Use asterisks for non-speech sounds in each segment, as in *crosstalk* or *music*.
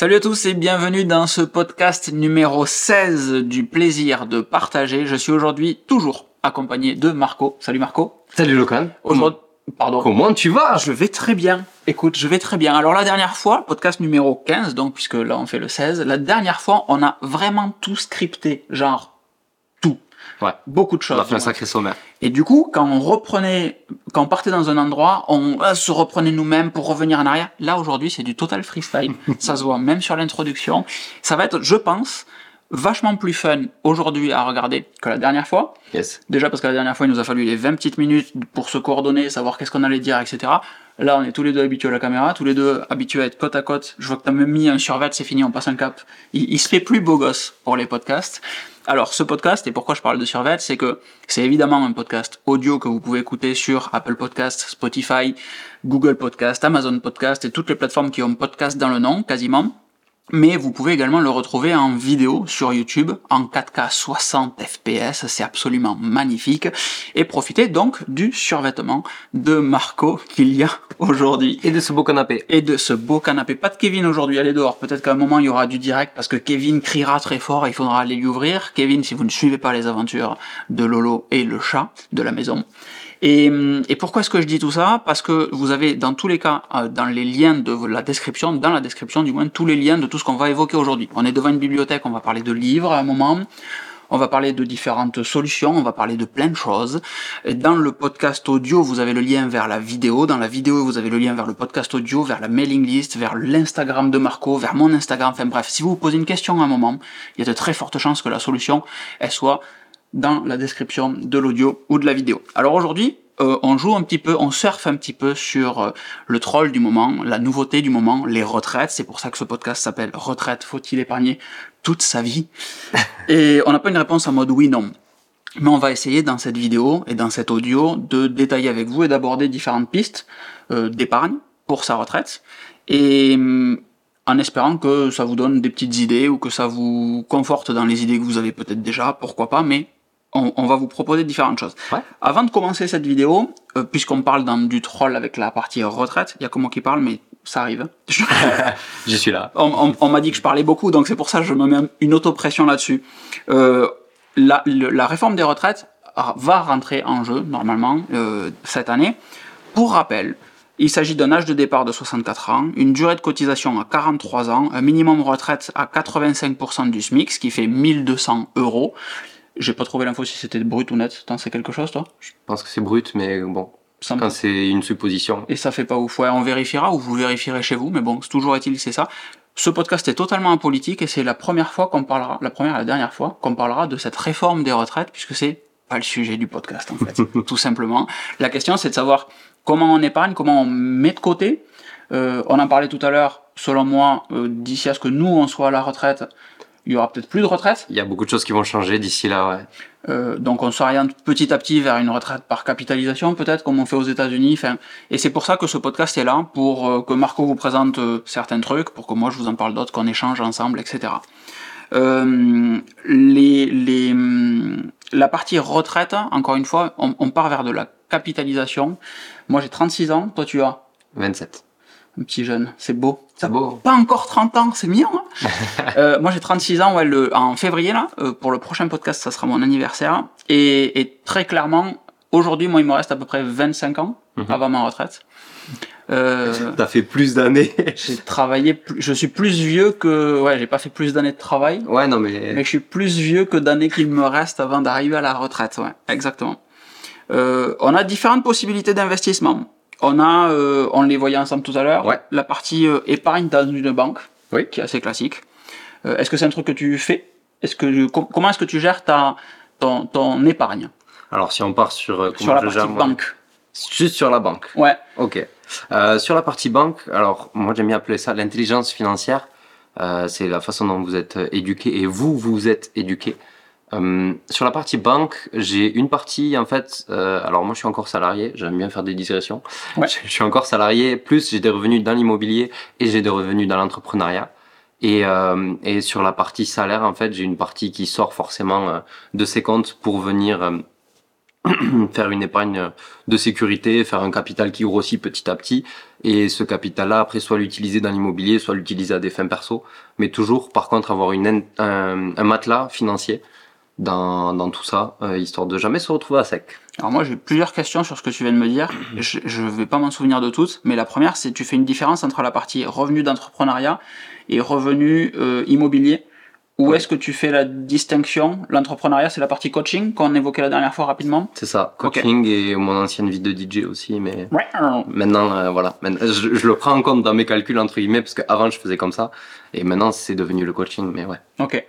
Salut à tous et bienvenue dans ce podcast numéro 16 du plaisir de partager. Je suis aujourd'hui toujours accompagné de Marco. Salut Marco. Salut Locan. Aujourd'hui, pardon. Comment tu vas? Je vais très bien. Écoute, je vais très bien. Alors la dernière fois, podcast numéro 15, donc puisque là on fait le 16, la dernière fois on a vraiment tout scripté, genre. Ouais. Beaucoup de On choses. a fait un sacré sommaire. Et du coup, quand on reprenait, quand on partait dans un endroit, on euh, se reprenait nous-mêmes pour revenir en arrière. Là, aujourd'hui, c'est du total freestyle. *laughs* ça se voit même sur l'introduction. Ça va être, je pense, vachement plus fun aujourd'hui à regarder que la dernière fois. Yes. Déjà parce que la dernière fois, il nous a fallu les 20 petites minutes pour se coordonner, savoir qu'est-ce qu'on allait dire, etc. Là, on est tous les deux habitués à la caméra, tous les deux habitués à être côte à côte. Je vois que t'as même mis un survêt, c'est fini, on passe un cap. Il, il se fait plus beau gosse pour les podcasts. Alors, ce podcast, et pourquoi je parle de survêt, c'est que c'est évidemment un podcast audio que vous pouvez écouter sur Apple Podcast, Spotify, Google Podcast, Amazon Podcast et toutes les plateformes qui ont podcast dans le nom, quasiment mais vous pouvez également le retrouver en vidéo sur YouTube en 4K 60 fps, c'est absolument magnifique, et profitez donc du survêtement de Marco qu'il y a aujourd'hui. Et de ce beau canapé. Et de ce beau canapé. Pas de Kevin aujourd'hui, allez dehors. Peut-être qu'à un moment il y aura du direct parce que Kevin criera très fort et il faudra aller lui ouvrir. Kevin, si vous ne suivez pas les aventures de Lolo et le chat de la maison. Et, et pourquoi est-ce que je dis tout ça? Parce que vous avez dans tous les cas, euh, dans les liens de la description, dans la description du moins, tous les liens de tout ce qu'on va évoquer aujourd'hui. On est devant une bibliothèque, on va parler de livres à un moment, on va parler de différentes solutions, on va parler de plein de choses. Dans le podcast audio, vous avez le lien vers la vidéo. Dans la vidéo, vous avez le lien vers le podcast audio, vers la mailing list, vers l'Instagram de Marco, vers mon Instagram. Enfin bref, si vous vous posez une question à un moment, il y a de très fortes chances que la solution, elle soit dans la description de l'audio ou de la vidéo. Alors aujourd'hui, euh, on joue un petit peu, on surfe un petit peu sur euh, le troll du moment, la nouveauté du moment, les retraites. C'est pour ça que ce podcast s'appelle Retraite, faut-il épargner toute sa vie? *laughs* Et on n'a pas une réponse en mode oui, non. Mais on va essayer dans cette vidéo et dans cet audio de détailler avec vous et d'aborder différentes pistes euh, d'épargne pour sa retraite. Et hum, en espérant que ça vous donne des petites idées ou que ça vous conforte dans les idées que vous avez peut-être déjà, pourquoi pas, mais on, on va vous proposer différentes choses. Ouais. Avant de commencer cette vidéo, euh, puisqu'on parle dans du troll avec la partie retraite, il y a que moi qui parle, mais ça arrive. *laughs* *laughs* Je suis là. on, on- on m'a dit que je parlais beaucoup, donc c'est pour ça que je me mets une autopression là-dessus. Euh, la, le- la réforme des retraites va rentrer en jeu normalement euh, cette année. Pour rappel, il s'agit d'un âge de départ de 64 ans, une durée de cotisation à 43 ans, un minimum retraite à 85% du SMIC, ce qui fait 1200 euros. J'ai pas trouvé l'info si c'était brut ou net. T'en sais quelque chose, toi? Je pense que c'est brut, mais bon, Ça me- quand c'est une supposition. et ça fait pas ouf. Ouais, on vérifiera ou vous vérifierez chez vous, mais bon, toujours est-il, c'est ça. Ce podcast est totalement apolitique et c'est la première fois qu'on parlera, la première et la dernière fois qu'on parlera de cette réforme des retraites puisque c'est pas le sujet du podcast en fait, *laughs* tout simplement. La question c'est de savoir comment on épargne, comment on met de côté. Euh, on en parlait tout à l'heure, selon moi, euh, d'ici à ce que nous on soit à la retraite, il y aura peut-être plus de retraite. Il y a beaucoup de choses qui vont changer d'ici là, ouais. Euh, donc on s'oriente petit à petit vers une retraite par capitalisation peut-être comme on fait aux États-Unis. Enfin, et c'est pour ça que ce podcast est là pour euh, que Marco vous présente euh, certains trucs, pour que moi je vous en parle d'autres, qu'on échange ensemble, etc. Euh, les, les, hum, la partie retraite, encore une fois, on, on part vers de la capitalisation. Moi j'ai 36 ans, toi tu as? 27. Un petit jeune, c'est beau. C'est beau. Pas encore 30 ans, c'est mignon. Hein *laughs* Euh, moi j'ai 36 ans, ouais, le, en février là, euh, pour le prochain podcast, ça sera mon anniversaire. Et, et très clairement, aujourd'hui, moi il me reste à peu près 25 ans Mhm. avant ma retraite. Euh, *laughs* T'as fait plus d'années. *laughs* j'ai travaillé, plus- je suis plus vieux que, ouais, j'ai pas fait plus d'années de travail, ouais, non, mais. mais je suis plus vieux que d'années qu'il me reste avant d'arriver à la retraite, ouais, exactement. Euh, on a différentes possibilités d'investissement. On a, euh, on les voyait ensemble tout à l'heure, Ouais. la partie euh, épargne dans une banque, Oui. qui est assez classique. Euh, est-ce que c'est un truc que tu fais? Est-ce que com- comment est-ce que tu gères ta ton, ton épargne? Alors, si on part sur. euh, sur la partie gère, moi banque Juste sur la banque. Ouais. Ok. Euh, sur la partie banque, alors moi j'aime bien appeler ça l'intelligence financière. Euh, c'est la façon dont vous êtes éduqué et vous vous êtes éduqué. Euh, sur la partie banque, j'ai une partie en fait. euh, alors moi je suis encore salarié, j'aime bien faire des digressions. Ouais. Je, *laughs* je suis encore salarié, plus j'ai des revenus dans l'immobilier et j'ai des revenus dans l'entrepreneuriat. Et, euh, et sur la partie salaire, en fait, j'ai une partie qui sort forcément euh, de ces comptes pour venir euh, *clears throat* faire une épargne de sécurité, faire un capital qui grossit petit à petit, et ce capital-là, après, soit l'utiliser dans l'immobilier, soit l'utiliser à des fins perso, mais toujours, par contre, avoir une, un, un matelas financier dans, dans tout ça, euh, histoire de jamais se retrouver à sec. Alors moi j'ai plusieurs questions sur ce que tu viens de me dire. Je, je vais pas m'en souvenir de toutes, mais la première c'est tu fais une différence entre la partie revenu d'entrepreneuriat et revenu euh, immobilier. Oui. est-ce que tu fais la distinction? L'entrepreneuriat c'est la partie coaching qu'on évoquait la dernière fois rapidement? C'est ça, coaching et mon ancienne vie de DJ aussi, mais Ouais. maintenant, euh, voilà, je, je le prends en compte dans mes calculs, entre guillemets, parce qu'avant je faisais comme ça, et maintenant c'est devenu le coaching, mais ouais. Ok.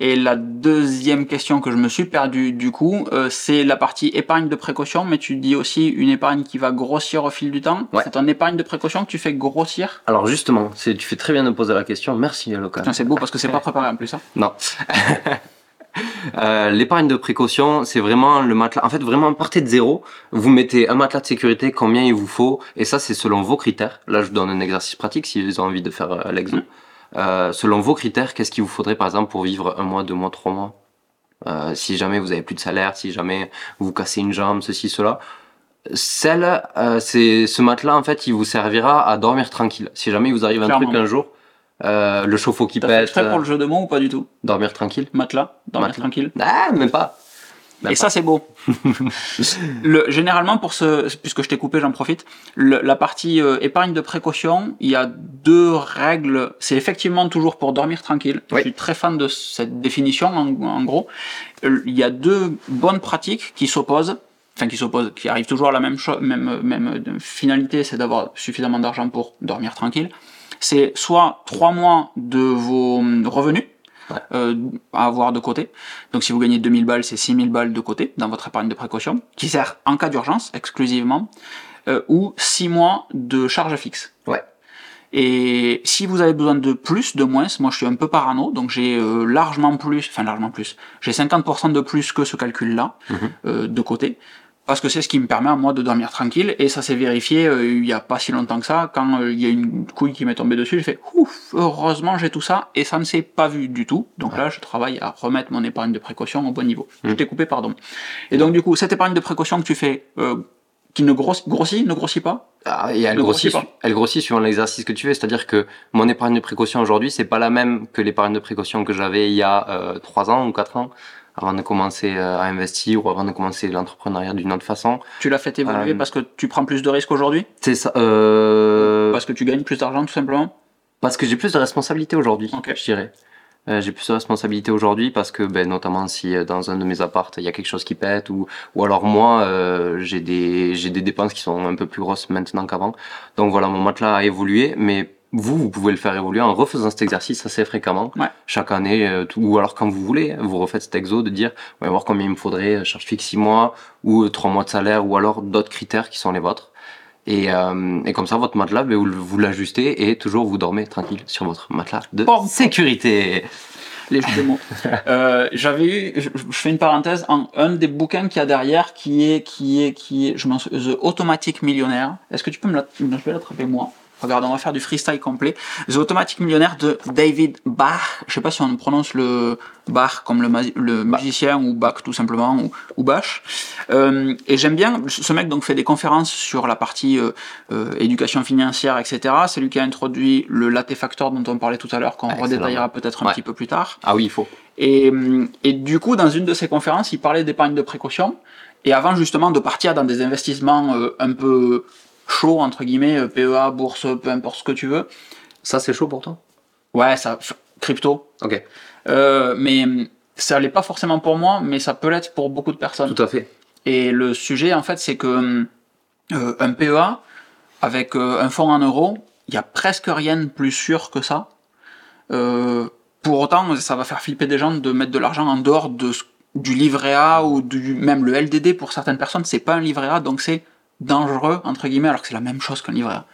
Et la deuxième question que je me suis perdu du coup, euh, c'est la partie épargne de précaution, mais tu dis aussi une épargne qui va grossir au fil du temps. Ouais. C'est un épargne de précaution que tu fais grossir? Alors justement, c'est, tu fais très bien de poser la question, merci. Tiens, c'est beau parce que c'est pas préparé en plus. Hein. Non. *laughs* Euh, L'épargne de précaution, c'est vraiment le matelas. En fait, vraiment, partez de zéro. Vous mettez un matelas de sécurité, combien il vous faut, et ça, c'est selon vos critères. Là, je vous donne un exercice pratique si vous avez envie de faire euh, l'exo. Euh, selon vos critères, qu'est-ce qu'il vous faudrait, par exemple, pour vivre un mois, deux mois, trois mois? Euh, Si jamais vous avez plus de salaire, si jamais vous vous cassez une jambe, ceci, cela. Celle, euh, c'est ce matelas, en fait, il vous servira à dormir tranquille. Si jamais il vous arrive un Clairement. truc un jour, euh, le chauffe-eau qui T'as fait pète, exprès pour le jeu de mots ou pas du tout? dormir tranquille? Matelas, dormir Matelas. tranquille. Ah, même pas. Même Et ça, c'est beau. *laughs* le, généralement, pour ce, puisque je t'ai coupé, j'en profite. Le- la partie euh, épargne de précaution, il y a deux règles. C'est effectivement toujours pour dormir tranquille. Oui. Je suis très fan de cette définition, en, en gros. Euh, Il y a deux bonnes pratiques qui s'opposent. Enfin, qui s'opposent, qui arrivent toujours à la même chose, même, même euh, finalité, c'est d'avoir suffisamment d'argent pour dormir tranquille. C'est soit trois mois de vos hum, revenus, Ouais. euh, à avoir de côté. Donc si vous gagnez 2000 balles, c'est 6000 balles de côté dans votre épargne de précaution, qui sert en cas d'urgence exclusivement, euh, ou 6 mois de charge fixe. Ouais. Et si vous avez besoin de plus, de moins, moi je suis un peu parano, donc j'ai euh, largement plus, enfin largement plus, j'ai 50% de plus que ce calcul-là Mhm. euh, de côté, parce que c'est ce qui me permet à moi de dormir tranquille, et ça s'est vérifié euh, il y a pas si longtemps que ça, quand euh, il y a une couille qui m'est tombée dessus, j'ai fait ouf, heureusement j'ai tout ça, et ça ne s'est pas vu du tout, donc là je travaille à remettre mon épargne de précaution au bon niveau. Je Mhm. t'ai coupé, pardon. Et donc du coup, cette épargne de précaution que tu fais, euh, qui ne grossit, grossit, ne grossit pas, Ah, et elle Ne grossit, elle grossit suivant l'exercice que tu fais. C'est-à-dire que mon épargne de précaution aujourd'hui, c'est pas la même que l'épargne de précaution que j'avais il y a euh, 3 ans ou 4 ans, avant de commencer euh, à investir ou avant de commencer l'entrepreneuriat d'une autre façon. tu l'as fait évoluer Euh, parce que tu prends plus de risques aujourd'hui, C'est ça. Euh, parce que tu gagnes plus d'argent tout simplement? Parce que j'ai plus de responsabilités aujourd'hui, Ok. je dirais. Euh, j'ai plus de responsabilités aujourd'hui parce que, ben, notamment si dans un de mes appartes il y a quelque chose qui pète ou, ou alors moi j'ai des j'ai des dépenses qui sont un peu plus grosses maintenant qu'avant. Donc voilà, mon matelas a évolué, mais vous vous pouvez le faire évoluer en refaisant cet exercice assez fréquemment Ouais. chaque année euh, tout- ou alors quand vous voulez, vous refaites cet exo de dire on va voir combien il me faudrait euh, charge fixe 6 mois ou 3 mois de salaire ou alors d'autres critères qui sont les vôtres. Et, euh, et comme ça, votre matelas, ben, vous, vous l'ajustez et toujours vous dormez tranquille sur votre matelas de Bon. sécurité. les jeux de mots. *laughs* Euh, J'avais eu, je, je fais une parenthèse, un, un des bouquins qu'il y a derrière qui est, qui est, qui est, je m'en souviens, The Automatic Millionaire. Est-ce que tu peux me l'attraper moi? Regarde, on va faire du freestyle complet. The Automatic Millionaire de David Bach. Je sais pas si on prononce le Bach comme le, le musicien ou Bach tout simplement ou, ou Bach. Euh, et j'aime bien, ce mec donc fait des conférences sur la partie euh, euh, éducation financière, etc. C'est lui qui a introduit le latte factor dont on parlait tout à l'heure, qu'on Excellent. redétaillera peut-être un Ouais. petit peu plus tard. Ah oui, il faut. Et, et du coup, dans une de ses conférences, il parlait d'épargne de précaution. Et avant justement de partir dans des investissements euh, un peu chauds, entre guillemets, euh, PEA, bourse, peu importe ce que tu veux. Ça, c'est chaud pour toi? Ouais, ça, crypto. Ok, Euh, mais hum, ça l'est pas forcément pour moi, mais ça peut l'être pour beaucoup de personnes. tout à fait. Et le sujet, en fait, c'est que hum, euh, un PEA, avec euh, un fonds en euros, il y a presque rien de plus sûr que ça. Pour autant, ça va faire flipper des gens de mettre de l'argent en dehors de, du livret A ou du, même le LDD pour certaines personnes, c'est pas un livret A, donc c'est dangereux, entre guillemets, alors que c'est la même chose qu'un livret A.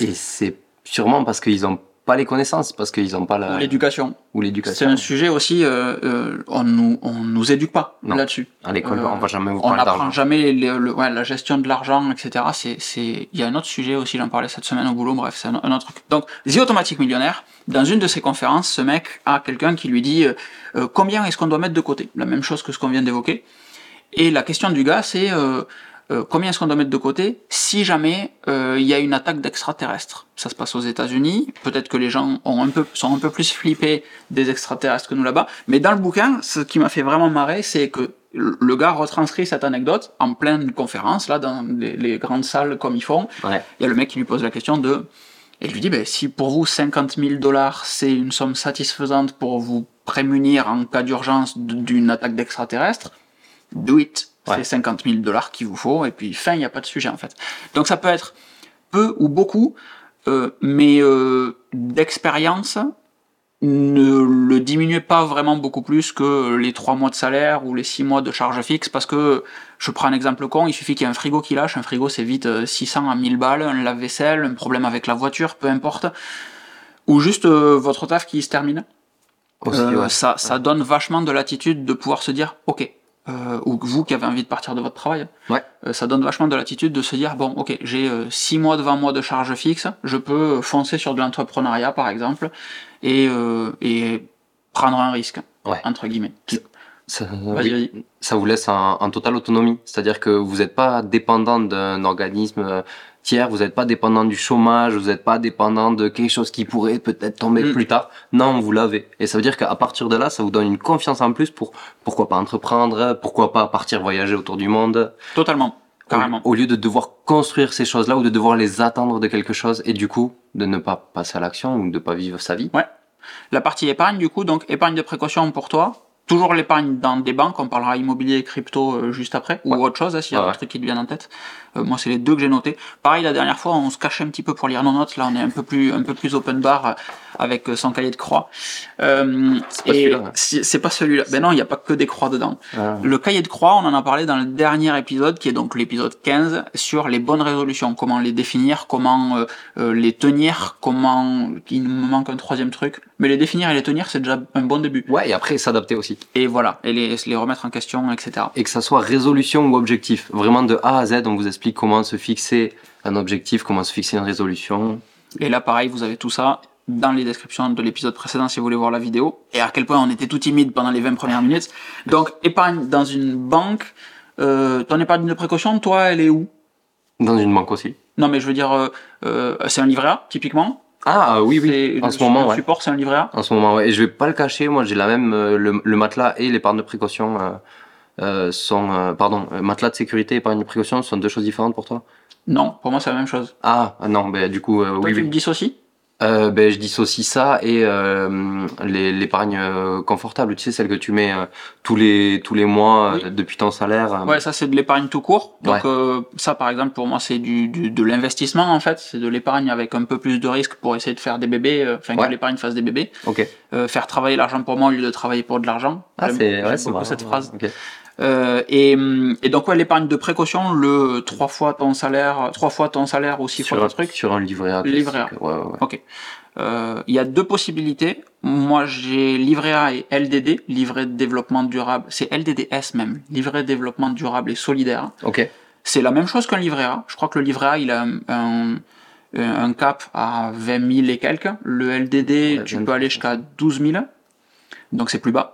Et c'est sûrement parce qu'ils n'ont pas les connaissances, parce qu'ils n'ont pas la... L'éducation. ou C'est l'éducation. un sujet aussi, euh, euh, on nous, on nous éduque pas Non. là-dessus. À l'école, Euh, on va jamais vous On parler n'apprend d'argent. jamais les- le- ouais, la gestion de l'argent, etc. C'est, c'est, il y a un autre sujet aussi, j'en parlais cette semaine au boulot, bref, c'est un, un autre truc. Donc, The Automatic Millionnaire, dans une de ses conférences, ce mec a quelqu'un qui lui dit euh, combien est-ce qu'on doit mettre de côté? La même chose que ce qu'on vient d'évoquer. Et la question du gars, c'est euh, combien est-ce qu'on doit mettre de côté si jamais euh, il y a une attaque d'extraterrestres? Ça se passe aux États-Unis. Peut-être que les gens ont un peu, sont un peu plus flippés des extraterrestres que nous là-bas. Mais dans le bouquin, ce qui m'a fait vraiment marrer, c'est que le gars retranscrit cette anecdote en pleine conférence, là, dans les, les grandes salles comme ils font. Ouais. Il y a le mec qui lui pose la question de. Et il lui dit ben, si pour vous 50 000 dollars c'est une somme satisfaisante pour vous prémunir en cas d'urgence d'une attaque d'extraterrestres, do it. Ouais. C'est 50 000 dollars qu'il vous faut, et puis fin, il n'y a pas de sujet en fait. Donc ça peut être peu ou beaucoup, euh, mais euh, d'expérience, ne le diminuez pas vraiment beaucoup plus que les 3 mois de salaire ou les 6 mois de charge fixe, parce que, je prends un exemple con, il suffit qu'il y ait un frigo qui lâche, un frigo c'est vite euh, 600 à 1000 balles, un lave-vaisselle, un problème avec la voiture, peu importe, ou juste euh, votre taf qui se termine. Aussi, Euh, ouais. ça, ça donne vachement de l'attitude de pouvoir se dire, ok, euh, ou vous qui avez envie de partir de votre travail, Ouais. euh, ça donne vachement de l'attitude de se dire, bon, ok, j'ai 6 mois devant moi de charge fixe, je peux foncer sur de l'entrepreneuriat par exemple, et, euh, et prendre un risque, Ouais. entre guillemets. Ça, oui. ça vous laisse en, en totale autonomie. C'est-à-dire que vous n'êtes pas dépendant d'un organisme euh, tiers, vous n'êtes pas dépendant du chômage, vous n'êtes pas dépendant de quelque chose qui pourrait peut-être tomber Mm. plus tard. Non, vous l'avez. Et ça veut dire qu'à partir de là, ça vous donne une confiance en plus pour pourquoi pas entreprendre, pourquoi pas partir voyager autour du monde, Totalement, carrément. au, au lieu de devoir construire ces choses-là ou de devoir les attendre de quelque chose et du coup de ne pas passer à l'action ou de pas vivre sa vie. La partie épargne, du coup, donc épargne de précaution pour toi. Toujours l'épargne dans des banques, on parlera immobilier et crypto euh, juste après, ou Ouais. autre chose, hein, s'il y a Ouais, d'autres trucs qui te viennent en tête. Euh, moi, c'est les deux que j'ai notés. Pareil, la dernière fois, on se cachait un petit peu pour lire nos notes. Là, on est un peu plus, un peu plus open bar euh, avec euh, son cahier de croix. Euh, C'est pas et celui-là, hein. C'est pas celui-là. Ben non, il n'y a pas que des croix dedans. Ah. Le cahier de croix, on en a parlé dans le dernier épisode, qui est donc l'épisode 15, sur les bonnes résolutions, comment les définir, comment euh, euh, les tenir, comment... Il me manque un troisième truc. Mais les définir et les tenir, c'est déjà un bon début. Ouais, et après s'adapter aussi. Et voilà, et les, les remettre en question, etc. et que ça soit résolution ou objectif. Vraiment de A à Z, on vous explique comment se fixer un objectif, comment se fixer une résolution. Et là, pareil, vous avez tout ça dans les descriptions de l'épisode précédent si vous voulez voir la vidéo. Et à quel point on était tout timide pendant les 20 premières minutes. Donc, épargne dans une banque. Euh, ton épargne de précaution, toi, elle est où? Dans une banque aussi. Non, mais je veux dire, euh, euh, c'est un livret A, typiquement. Ah oui, oui, en ce moment, ouais. support, c'est un livret A. En ce moment, ouais. Et je vais pas le cacher, moi j'ai la même, euh, le, le matelas et l'épargne de précaution sont, euh, pardon, euh, matelas de sécurité et épargne de précaution sont deux choses différentes pour toi? Non, pour moi, c'est la même chose. Ah non, ben du coup, euh, Toi, oui, tu oui. me dissocies Euh, ben, je dissocie ça et euh, l'épargne euh, confortable, tu sais, celle que tu mets euh, tous les tous les mois euh, Oui. depuis ton salaire. euh, Ouais, ça c'est de l'épargne tout court. Donc Ouais. euh, ça par exemple pour moi c'est du, du- de l'investissement en fait, c'est de l'épargne avec un peu plus de risque pour essayer de faire des bébés, euh, enfin Ouais. que l'épargne fasse des bébés, Ok. Euh, faire travailler l'argent pour moi au lieu de travailler pour de l'argent. Ah, c'est ouais, beaucoup marrant. cette phrase. Euh, et, et donc ouais l'épargne de précaution, le trois fois ton salaire, trois fois ton salaire ou six Sur, fois un, ton truc. sur un livret A. Livret A. Ouais, ouais. Ok. Euh, Il y a deux possibilités. Moi, j'ai livret A et LDD, livret de développement durable. C'est LDDS même, livret de développement durable et solidaire. Ok. C'est la même chose qu'un livret A. Je crois que le livret A, il a un, un, un cap à 20 000 et quelques. Le LDD, Ouais, tu 20 peux aller jusqu'à 12 000. Donc c'est plus bas.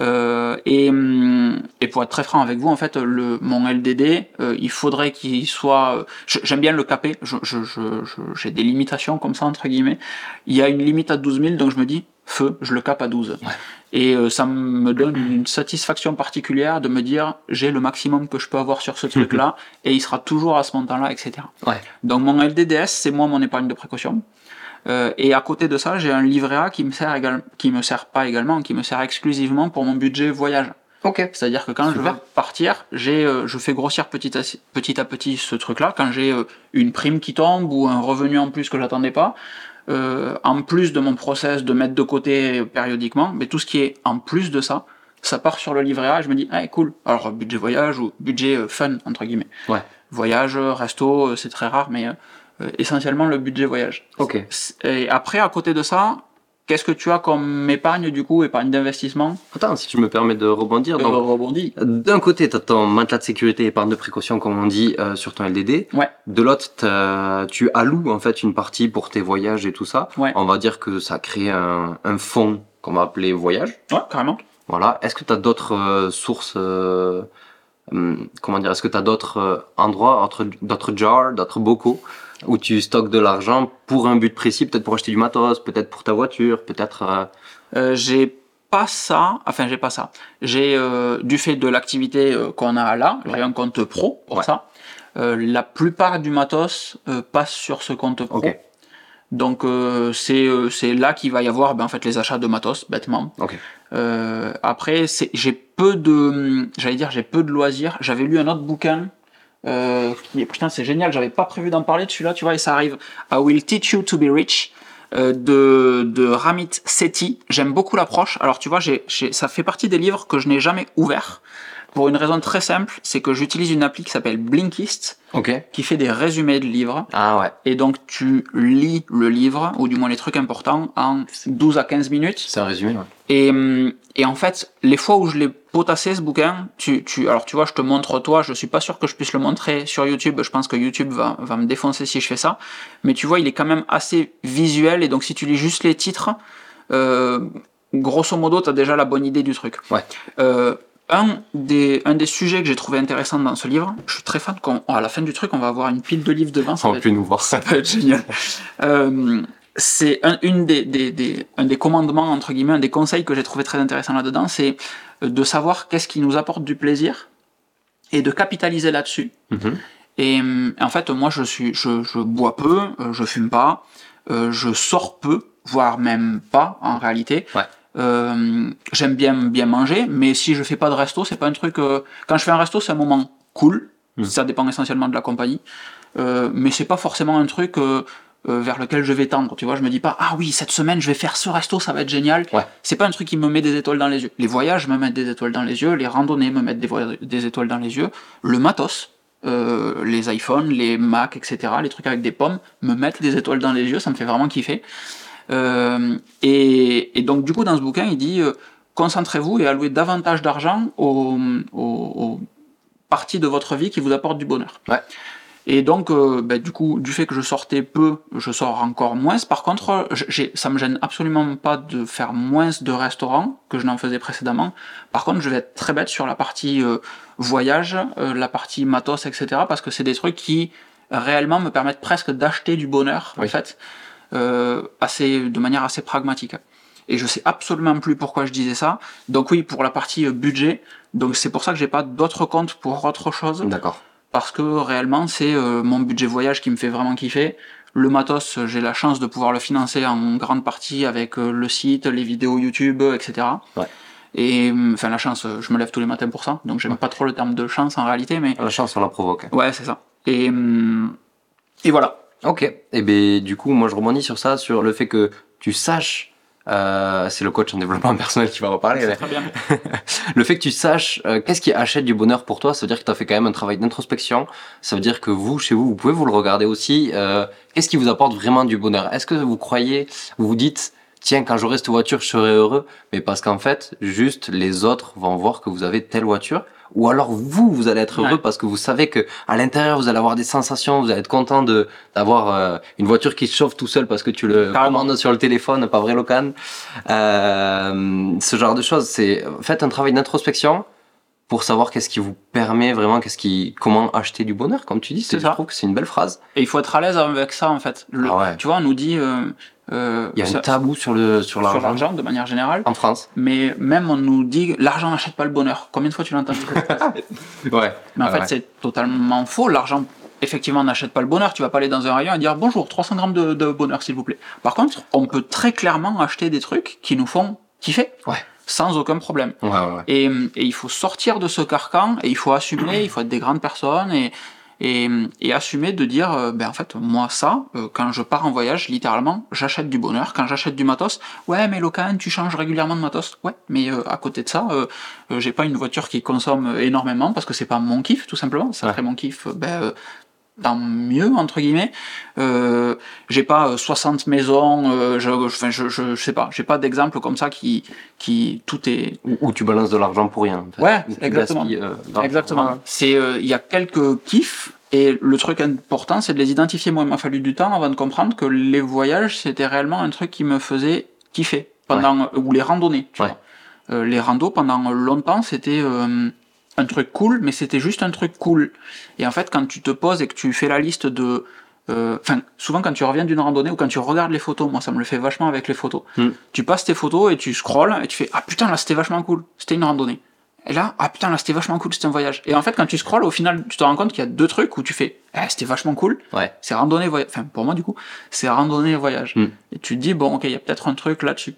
Euh, et, hum, et pour être très franc avec vous, en fait, le, mon LDD, euh, il faudrait qu'il soit. je- J'aime bien le caper. Je- je- je- je- J'ai des limitations comme ça entre guillemets. Il y a une limite à 12 000, donc je me dis feu, je le cape à 12. Et euh, ça me donne une satisfaction particulière de me dire j'ai le maximum que je peux avoir sur ce truc-là *laughs* et il sera toujours à ce montant-là, etc. Ouais. Donc mon LDDS, c'est moi mon épargne de précaution. Euh, et à côté de ça, j'ai un livret A qui me sert également, qui me sert pas également, qui me sert exclusivement pour mon budget voyage. Ok. C'est-à-dire que quand je veux partir, j'ai, euh, je fais grossir petit à, petit à petit ce truc-là. Quand j'ai euh, une prime qui tombe ou un revenu en plus que j'attendais pas, euh, en plus de mon process de mettre de côté périodiquement, mais tout ce qui est en plus de ça, ça part sur le livret A. Et je me dis, ah cool. Alors budget voyage ou budget euh, fun entre guillemets. Ouais. Voyage, resto, c'est très rare, mais essentiellement le budget voyage. Ok. Et après, à côté de ça, qu'est-ce que tu as comme épargne du coup, épargne d'investissement? Attends, si tu me permets de rebondir. Euh, Donc, rebondis. d'un côté, tu as ton matelas de sécurité épargne de précaution, comme on dit, euh, sur ton LDD. Ouais. De l'autre, tu alloues en fait une partie pour tes voyages et tout ça. Ouais. On va dire que ça crée un, un fonds qu'on va appeler voyage. Ouais, carrément. Voilà. Est-ce que tu as d'autres euh, sources euh, hum, comment dire, est-ce que tu as d'autres euh, endroits, autres- d'autres jars, d'autres bocaux où tu stockes de l'argent pour un but précis, peut-être pour acheter du matos, peut-être pour ta voiture, peut-être. euh, Euh, j'ai pas ça, enfin j'ai pas ça. J'ai euh, du fait de l'activité qu'on a là, j'ai un compte pro pour Ouais. ça. La plupart du matos passe sur ce compte pro. Donc c'est c'est là qu'il va y avoir ben, en fait les achats de matos bêtement. Après c'est j'ai peu de j'allais dire j'ai peu de loisirs. J'avais lu un autre bouquin euh, putain c'est génial. J'avais pas prévu d'en parler de celui-là tu vois et ça arrive. I will teach you to be rich euh, de, de Ramit Sethi. J'aime beaucoup l'approche. Alors tu vois, ça fait partie des livres que je n'ai jamais ouverts. Pour une raison très simple, c'est que j'utilise une appli qui s'appelle Blinkist, Ok. qui fait des résumés de livres. Ah ouais. Et donc tu lis le livre, ou du moins les trucs importants, en 12 à 15 minutes. C'est un résumé. Ouais. Et, hum, et en fait, les fois où je l'ai potassé ce bouquin, tu, tu, alors tu vois, je te montre toi, je suis pas sûr que je puisse le montrer sur YouTube, je pense que YouTube va, va me défoncer si je fais ça, mais tu vois, il est quand même assez visuel, et donc si tu lis juste les titres, euh, grosso modo, tu as déjà la bonne idée du truc. Ouais. Euh, un des, un des sujets que j'ai trouvé intéressant dans ce livre, je suis très fan qu'on, à la fin du truc, on va avoir une pile de livres devant, ça On va être nous voir ça. va être génial. *laughs* Euh, c'est un, une des, des, des- un des commandements, entre guillemets, un des conseils que j'ai trouvé très intéressant là-dedans, c'est de savoir qu'est-ce qui nous apporte du plaisir et de capitaliser là-dessus. Mhm. Et euh, en fait, moi, je suis, je, je bois peu, euh, je fume pas, euh, je sors peu, voire même pas en réalité. Ouais. Euh, J'aime bien bien manger, mais si je fais pas de resto, c'est pas un truc. euh, Quand je fais un resto, c'est un moment cool. Mhm. Ça dépend essentiellement de la compagnie, euh, mais c'est pas forcément un truc. euh, euh, vers lequel je vais tendre, tu vois, je me dis pas ah oui cette semaine je vais faire ce resto ça va être génial. Ouais. C'est pas un truc qui me met des étoiles dans les yeux. Les voyages me mettent des étoiles dans les yeux, les randonnées me mettent des, des étoiles dans les yeux, le matos, euh, les iPhones, les Mac, etc., les trucs avec des pommes, me mettent des étoiles dans les yeux, ça me fait vraiment kiffer. Euh, et, et donc, du coup, dans ce bouquin, il dit euh, concentrez-vous et allouez davantage d'argent aux, aux- aux parties de votre vie qui vous apportent du bonheur. Ouais. Et donc, euh, ben, du coup, du fait que je sortais peu, je sors encore moins. Par contre, ça me gêne absolument pas de faire moins de restaurants que je n'en faisais précédemment. Par contre, je vais être très bête sur la partie euh, voyage, euh, la partie matos, etc. Parce que c'est des trucs qui réellement me permettent presque d'acheter du bonheur, en fait, assez, de manière assez pragmatique. Et je sais absolument plus pourquoi je disais ça. Donc oui, pour la partie euh, budget. Donc c'est pour ça que j'ai pas d'autres comptes pour autre chose D'accord. parce que réellement c'est euh, mon budget voyage qui me fait vraiment kiffer. Le matos, euh, j'ai la chance de pouvoir le financer en grande partie avec euh, le site, les vidéos YouTube, euh, etc. Ouais. Et euh, enfin la chance, euh, je me lève tous les matins pour ça, donc j'aime pas trop le terme de chance en réalité, mais La chance, on la provoque. ouais c'est ça. Et hum, et voilà. Ok. Et ben du coup, moi je rebondis sur ça, sur le fait que tu saches. euh, c'est le coach en développement *laughs* personnel qui va reparler. mais Très bien. *laughs* le fait que tu saches euh, qu'est-ce qui achète du bonheur pour toi, ça veut dire que tu as fait quand même un travail d'introspection. Ça veut dire que vous, chez vous, vous pouvez vous le regarder aussi. euh, qu'est-ce qui vous apporte vraiment du bonheur? Est-ce que vous croyez, vous vous dites, tiens, quand j'aurai cette voiture, je serai heureux, mais parce qu'en fait, juste les autres vont voir que vous avez telle voiture ou alors vous, vous allez être heureux Ouais. parce que vous savez que à l'intérieur vous allez avoir des sensations, vous allez être content de d'avoir euh, une voiture qui se chauffe tout seul parce que tu le Carrément. commandes sur le téléphone, pas vrai Locan euh, Ce genre de choses, c'est faites un travail d'introspection pour savoir qu'est-ce qui vous permet vraiment, qu'est-ce qui, comment acheter du bonheur, comme tu dis. C'est Je ça. trouve que c'est une belle phrase. Et il faut être à l'aise avec ça en fait. Le- Ah ouais. Tu vois, on nous dit euh, euh, Il y a ça- un tabou sur le sur sur l'argent de manière générale, en France. mais même on nous dit l'argent n'achète pas le bonheur. Combien de fois tu l'entends *laughs* Ouais. Mais en fait, c'est totalement faux. L'argent, effectivement, n'achète pas le bonheur. Tu vas pas aller dans un rayon et dire bonjour, 300 grammes de, de bonheur, s'il vous plaît. Par contre, on peut très clairement acheter des trucs qui nous font kiffer. Ouais. Sans aucun problème. Ouais, ouais, ouais. Et, et il faut sortir de ce carcan et il faut assumer, il faut être des grandes personnes et, et, et assumer de dire, euh, ben en fait, moi ça, euh, quand je pars en voyage, littéralement, j'achète du bonheur. Quand j'achète du matos, ouais, mais Locan, tu changes régulièrement de matos. Ouais, mais euh, à côté de ça, j'ai pas une voiture qui consomme énormément parce que c'est pas mon kiff, tout simplement. Ça Ouais. ferait mon kiff, ben, euh, tant mieux, entre guillemets. Euh, j'ai pas euh, 60 maisons, euh, je, enfin, je, je, je sais pas, j'ai pas d'exemple comme ça qui, qui, tout est, Où, où tu balances de l'argent pour rien. en fait. Ouais, exactement. euh. Exactement. C'est, euh, il y a quelques kiffs et le truc important, c'est de les identifier. Moi, il m'a fallu du temps avant de comprendre que les voyages, c'était réellement un truc qui me faisait kiffer pendant ou les randonnées. Tu Ouais. vois. Euh, les randos pendant longtemps, c'était, euh, un truc cool, mais c'était juste un truc cool. Et en fait, quand tu te poses et que tu fais la liste de euh, Enfin, souvent quand tu reviens d'une randonnée ou quand tu regardes les photos, moi ça me le fait vachement avec les photos. Hmm. Tu passes tes photos et tu scrolles et tu fais ah putain là c'était vachement cool, c'était une randonnée. Et là ah putain là c'était vachement cool, c'était un voyage. Et en fait quand tu scrolles au final tu te rends compte qu'il y a deux trucs où tu fais ah c'était vachement cool, Ouais. c'est randonnée voyage. Enfin pour moi du coup c'est randonnée voyage. Hmm. Et tu te dis bon ok il y a peut-être un truc là-dessus.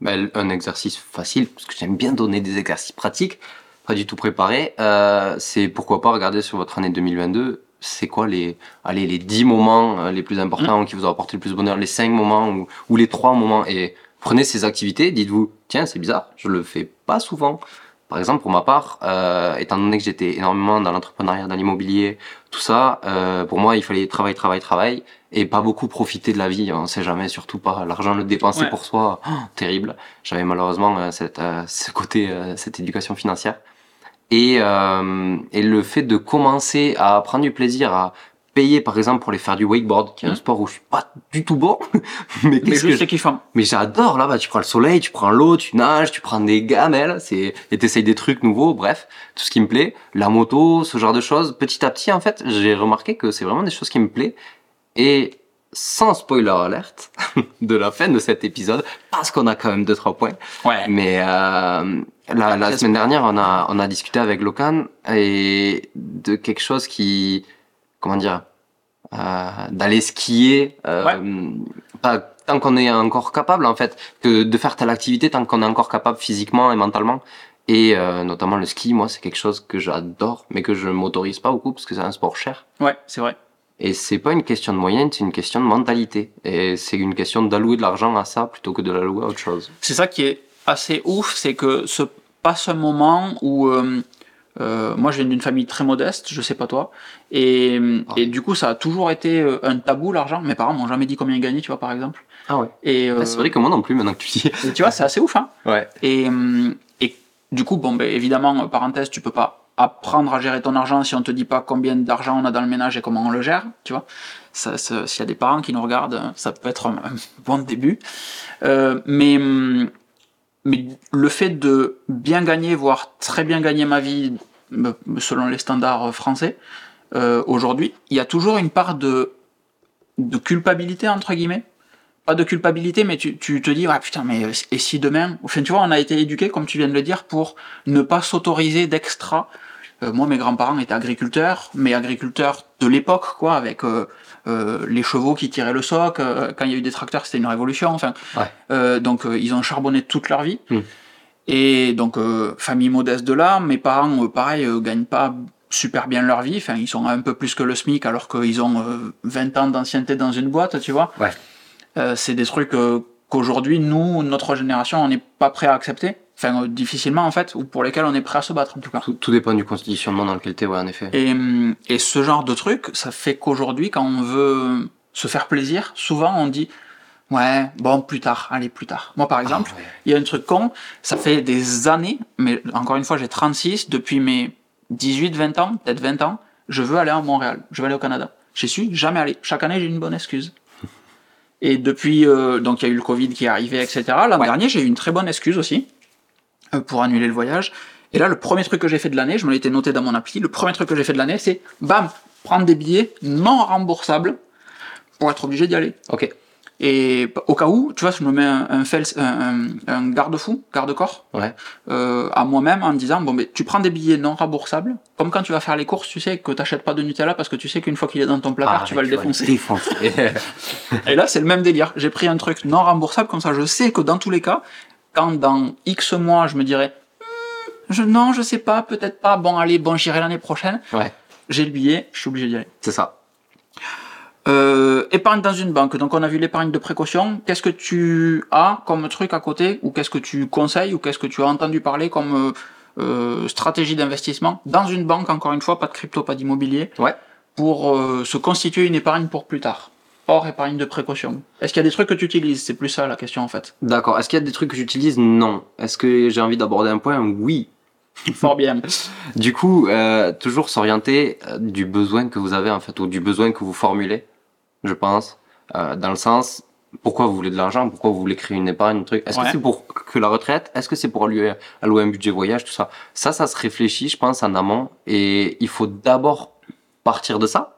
Ben, un exercice facile, parce que j'aime bien donner des exercices pratiques, pas du tout préparés, euh, c'est pourquoi pas regarder sur votre année 2022, c'est quoi les, allez, les 10 moments euh, les plus importants qui vous ont apporté le plus de bonheur, les 5 moments ou, ou les 3 moments, et prenez ces activités, dites-vous, tiens, c'est bizarre, je le fais pas souvent. Par exemple, pour ma part, euh, étant donné que j'étais énormément dans l'entrepreneuriat, dans l'immobilier, tout ça, euh, pour moi, il fallait travail, travail, travail, et pas beaucoup profiter de la vie. On sait jamais, surtout pas l'argent le dépenser Ouais. pour soi, oh, terrible. J'avais malheureusement euh, cette, euh, ce côté, euh, cette éducation financière. Et, euh, et le fait de commencer à prendre du plaisir à payer, par exemple, pour aller faire du wakeboard, qui est un Mhm. sport où je suis pas du tout bon, *laughs* mais Mais qu'est-ce que c'est kiffant. mais j'adore là-bas, tu prends le soleil, tu prends l'eau, tu nages, tu prends des gamelles, c'est et t'essayes des trucs nouveaux, bref, tout ce qui me plaît, la moto, ce genre de choses. Petit à petit, en fait, j'ai remarqué que c'est vraiment des choses qui me plaît. Et sans spoiler alerte *laughs* de la fin de cet épisode, parce qu'on a quand même deux trois points. Ouais. Mais euh, la, semaine dernière, on a on a discuté avec Locan et de quelque chose qui, comment dire, euh, d'aller skier. Euh, pas tant qu'on est encore capable en fait que de faire telle activité tant qu'on est encore capable physiquement et mentalement et euh, notamment le ski moi c'est quelque chose que j'adore mais que je m'autorise pas beaucoup parce que c'est un sport cher Ouais, c'est vrai. Et c'est pas une question de moyenne c'est une question de mentalité et c'est une question d'allouer de l'argent à ça plutôt que de l'allouer à autre chose C'est ça qui est assez ouf, c'est que se passe un moment où euh, euh, moi je viens d'une famille très modeste, je sais pas toi, et, et du coup ça a toujours été euh, un tabou l'argent. Mes parents m'ont jamais dit combien ils gagnaient, tu vois par exemple. ah ouais Et, euh, c'est vrai que moi non plus maintenant que tu dis tu vois c'est assez ouf hein. ouais Et, et du coup bon ben évidemment parenthèse tu peux pas apprendre à gérer ton argent si on te dit pas combien d'argent on a dans le ménage et comment on le gère, tu vois. Ça, S'il y a des parents qui nous regardent, ça peut être un, bon début. Euh, mais, mais le fait de bien gagner, voire très bien gagner ma vie, me- selon les standards français, euh, aujourd'hui, il y a toujours une part de, de culpabilité, entre guillemets. Pas de culpabilité, mais tu, tu te dis, ah putain, mais et si demain, enfin, tu vois, on a été éduqué, comme tu viens de le dire, pour ne pas s'autoriser d'extra. Euh, moi, mes grands-parents étaient agriculteurs, mais agriculteurs de l'époque, quoi, avec euh, euh, les chevaux qui tiraient le soc. quand il y a eu des tracteurs, c'était une révolution. Enfin, Ouais. Donc ils ont charbonné toute leur vie. Mm. Et donc euh, famille modeste de là, mes parents, euh, pareil, euh, gagnent pas super bien leur vie. Enfin, ils sont un peu plus que le SMIC, alors qu'ils ont euh, 20 ans d'ancienneté dans une boîte, tu vois. Ouais. C'est des trucs qu'aujourd'hui, nous, notre génération, on n'est pas prêt à accepter. Enfin, euh, difficilement en fait, ou pour lesquels on est prêt à se battre en tout cas. tout, tout dépend du conditionnement dans lequel t'es ouais en effet Et, hum, et ce genre de truc, ça fait qu'aujourd'hui, quand on veut se faire plaisir, souvent on dit Ouais, bon, plus tard, allez, plus tard. Moi, par exemple, Ah ouais. il y a un truc con, ça fait des années, mais encore une fois, j'ai 36, depuis mes 18, 20 ans, peut-être 20 ans, je veux aller à Montréal, je veux aller au Canada. J'y suis jamais allé. Chaque année, j'ai une bonne excuse. *laughs* Et depuis, euh, donc il y a eu le Covid qui est arrivé, etc. L'an Ouais. dernier, j'ai eu une très bonne excuse aussi euh, pour annuler le voyage. Et là, le premier truc que j'ai fait de l'année, je me l'étais noté dans mon appli, le premier truc que j'ai fait de l'année, c'est bam, prendre des billets non remboursables pour être obligé d'y aller. ok Et au cas où, tu vois, je me mets un, un, fels- un- un- garde-fou, garde-corps, ouais euh, à moi-même en me disant, bon, mais tu prends des billets non remboursables, comme quand tu vas faire les courses, tu sais que t'achètes pas de Nutella parce que tu sais qu'une fois qu'il est dans ton placard, Ah, tu vas le défoncer. défoncer. *laughs* Et là, c'est le même délire. J'ai pris un truc non remboursable, comme ça, je sais que dans tous les cas, quand dans X mois, je me dirais, Hmm, je, non, je sais pas, peut-être pas, bon, allez, bon, j'irai l'année prochaine, ouais j'ai le billet, je suis obligé d'y aller. c'est ça Euh, épargne dans une banque. Donc on a vu l'épargne de précaution. Qu'est-ce que tu as comme truc à côté ou qu'est-ce que tu conseilles ou qu'est-ce que tu as entendu parler comme euh, euh, stratégie d'investissement dans une banque encore une fois, pas de crypto, pas d'immobilier, ouais pour euh, se constituer une épargne pour plus tard? Hors épargne de précaution. Est-ce qu'il y a des trucs que tu utilises? C'est plus ça la question en fait. D'accord. Est-ce qu'il y a des trucs que j'utilise? Non. Est-ce que j'ai envie d'aborder un point? Oui. *laughs* *laughs* Fort bien. Du coup, euh, toujours s'orienter euh, du besoin que vous avez en fait, ou du besoin que vous formulez, je pense, euh, dans le sens, pourquoi vous voulez de l'argent, pourquoi vous voulez créer une épargne, un truc? Est-ce Ouais. que c'est pour que la retraite? Est-ce que c'est pour allouer, allouer un budget voyage, tout ça? Ça, ça se réfléchit, je pense, en amont. Et il faut d'abord partir de ça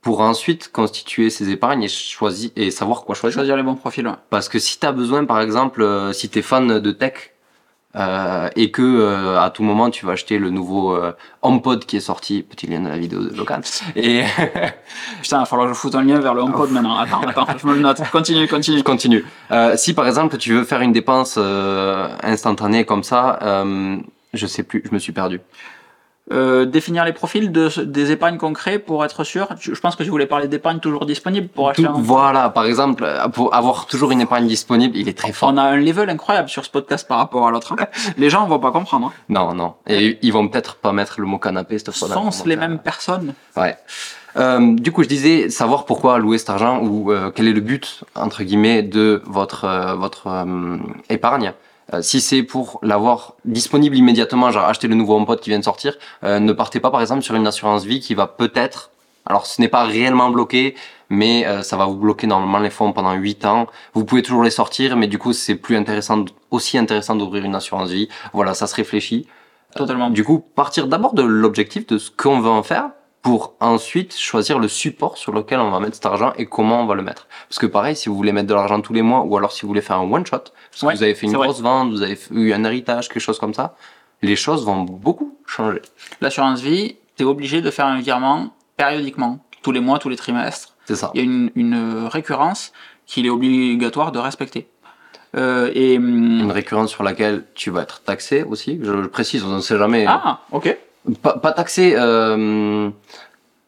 pour ensuite constituer ses épargnes et choisir et savoir quoi choisir. Choisir les bons profils. ouais. Parce que si tu as besoin, par exemple, euh, si tu es fan de tech euh, et que euh, à tout moment tu vas acheter le nouveau euh, HomePod qui est sorti, petit lien de la vidéo de Locan, *laughs* et Putain, il va falloir que je foute un lien vers le HomePod maintenant. Attends, attends, je me le note. Continue, continue. je continue. Euh, si par exemple tu veux faire une dépense euh, instantanée comme ça, euh, je sais plus, je me suis perdu. Euh, définir les profils de, des épargnes concrets pour être sûr. Je pense que je voulais parler d'épargne toujours disponible pour acheter Tout- un voilà, par exemple, euh, pour avoir toujours une épargne disponible, il est très fort. On a un level incroyable sur ce podcast par rapport à l'autre. hein. *laughs* Les gens vont pas comprendre. Hein. Non, non. Et ils vont peut-être pas mettre le mot canapé cette Ce fois-là. sont les euh, mêmes personnes? Ouais. Euh, du coup, je disais savoir pourquoi allouer cet argent ou euh, quel est le but entre guillemets de votre euh, votre euh, épargne. Euh, si c'est pour l'avoir disponible immédiatement, genre acheter le nouveau HomePod qui vient de sortir, euh, ne partez pas par exemple sur une assurance vie qui va peut-être, alors ce n'est pas réellement bloqué, mais euh, ça va vous bloquer normalement les fonds pendant 8 ans. Vous pouvez toujours les sortir, mais du coup c'est plus intéressant, aussi intéressant d'ouvrir une assurance vie. Voilà, ça se réfléchit. Totalement. Du coup, partir d'abord de l'objectif de ce qu'on veut en faire pour ensuite choisir le support sur lequel on va mettre cet argent et comment on va le mettre. Parce que pareil, si vous voulez mettre de l'argent tous les mois ou alors si vous voulez faire un one shot, parce que vous avez fait une vrai. grosse vente, vous avez eu un héritage, quelque chose comme ça, les choses vont beaucoup changer. L'assurance vie, tu es obligé de faire un virement périodiquement, tous les mois, tous les trimestres. C'est ça. Il y a une, une récurrence qu'il est obligatoire de respecter. Euh, et hum, Une récurrence sur laquelle tu vas être taxé aussi. Je, je précise, on ne sait jamais. ah, ok. Pas, pas taxé. Euh,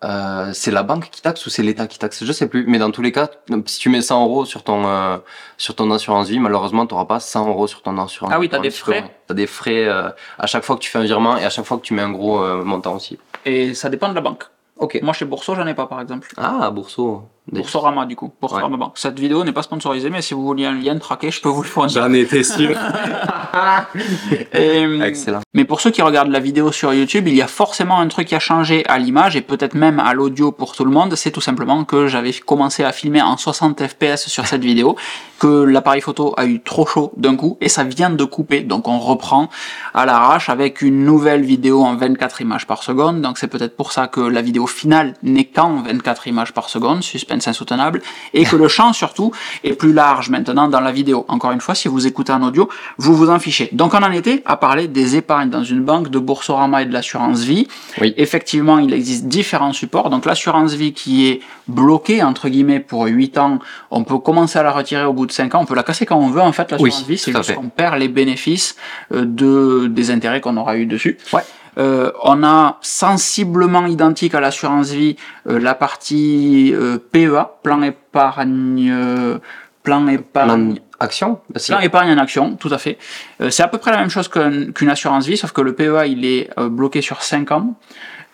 euh, c'est la banque qui taxe ou c'est l'État qui taxe, je sais plus. Mais dans tous les cas, si tu mets 100 euros sur ton euh, sur ton assurance vie, malheureusement, tu n'auras pas 100 euros sur ton assurance. Ah oui, t'as des frais. Tu as des frais euh, à chaque fois que tu fais un virement et à chaque fois que tu mets un gros montant aussi. Et ça dépend de la banque. Ok. Moi, chez Bourso, j'en ai pas, par exemple. Ah, Bourseau. Des- Boursorama, du coup. Boursorama Banque. Cette vidéo n'est pas sponsorisée, mais si vous vouliez un lien traqué, je peux vous le fournir. J'en étais sûr. *laughs* *laughs* Et, Excellent. Mais pour ceux qui regardent la vidéo sur YouTube, il y a forcément un truc qui a changé à l'image et peut-être même à l'audio pour tout le monde. C'est tout simplement que j'avais commencé à filmer en 60 fps sur cette vidéo, que l'appareil photo a eu trop chaud d'un coup et ça vient de couper. Donc on reprend à l'arrache avec une nouvelle vidéo en 24 images par seconde. Donc c'est peut-être pour ça que la vidéo finale n'est qu'en 24 images par seconde, suspense insoutenable, et que le champ surtout est plus large maintenant dans la vidéo. Encore une fois, si vous écoutez en audio, vous vous en fichez. Donc on en était à parler des épargnes dans une banque de Boursorama et de l'assurance vie. Oui. Effectivement, il existe différents supports. Donc l'assurance vie qui est bloquée entre guillemets pour 8 ans, on peut commencer à la retirer au bout de 5 ans, on peut la casser quand on veut en fait l'assurance Oui, vie, c'est juste qu'on perd les bénéfices euh, de des intérêts qu'on aura eu dessus. Ouais. Euh, on a sensiblement identique à l'assurance vie euh, la partie euh, PEA, plan épargne euh, plan épargne Plan- Action Bah, si. Plan épargne en action, tout à fait. Euh, c'est à peu près la même chose qu'un- qu'une assurance vie, sauf que le PEA, il est euh, bloqué sur 5 ans.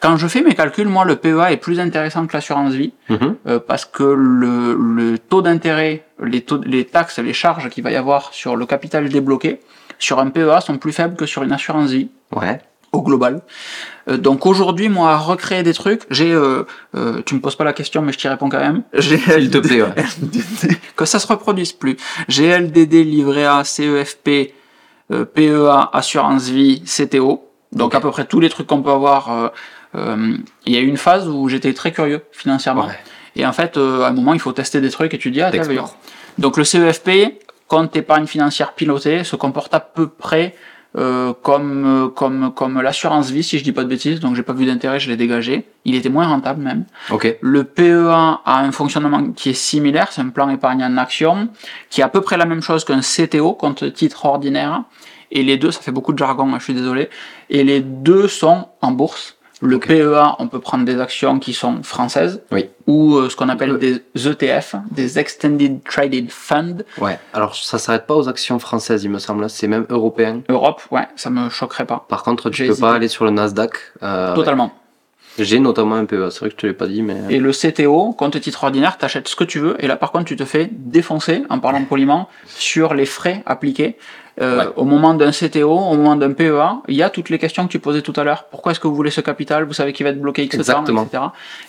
Quand je fais mes calculs, moi, le PEA est plus intéressant que l'assurance vie, Mhm. euh, parce que le, le taux d'intérêt, les, taux, les taxes, les charges qu'il va y avoir sur le capital débloqué, sur un PEA, sont plus faibles que sur une assurance vie Ouais. Au global. Euh, donc aujourd'hui, moi, à recréer des trucs, j'ai, euh, euh, tu me poses pas la question, mais je t'y réponds quand même. *laughs* J'ai S'il te plaît, ouais. que ça se reproduise plus. GLDD, livret A, CEFP, euh, PEA, assurance vie, CTO. Donc à peu près tous les trucs qu'on peut avoir. euh, euh, Il y a eu une phase où j'étais très curieux financièrement. Ouais. Et en fait, euh, à un moment, il faut tester des trucs et tu dis, ah, voyons. Donc le CEFP, compte épargne financière pilotée, se comporte à peu près euh, comme, euh, comme, comme l'assurance vie, si je dis pas de bêtises. Donc j'ai pas vu d'intérêt, je l'ai dégagé. Il était moins rentable même. Ok. Le PEA a un fonctionnement qui est similaire, c'est un plan épargne en action, qui est à peu près la même chose qu'un CTO, compte titre ordinaire. Et les deux, ça fait beaucoup de jargon, hein, je suis désolé. Et les deux sont en bourse. Le. PEA, on peut prendre des actions qui sont françaises, Oui. ou euh, ce qu'on appelle des ETF, des Extended Traded Fund. Ouais. Alors, ça s'arrête pas aux actions françaises, il me semble. C'est même européen. Europe, ouais, ça me choquerait pas. Par contre, tu peux hésité. pas aller sur le Nasdaq. Euh, Totalement. J'ai notamment un PEA. C'est vrai que je te l'ai pas dit, mais. Et le CTO, compte titre ordinaire, t'achètes ce que tu veux, et là par contre tu te fais défoncer, en parlant *laughs* poliment, sur les frais appliqués. Euh, Ouais. Au moment d'un CTO, au moment d'un PEA, il y a toutes les questions que tu posais tout à l'heure. Pourquoi est-ce que vous voulez ce capital? Vous savez qu'il va être bloqué X temps, Exactement. etc.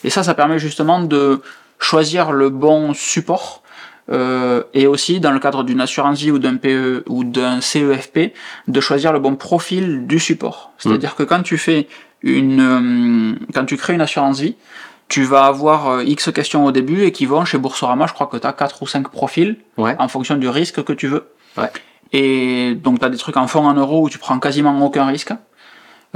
Et ça, ça permet justement de choisir le bon support euh, et aussi dans le cadre d'une assurance vie ou d'un PE ou d'un CEFP, de choisir le bon profil du support. C'est-à-dire que quand tu fais une, euh, quand tu crées une assurance vie, tu vas avoir euh, X questions au début et qui vont chez Boursorama, je crois que tu as 4 ou 5 profils Ouais. en fonction du risque que tu veux. Ouais. Et donc tu as des trucs en fonds en euros où tu prends quasiment aucun risque,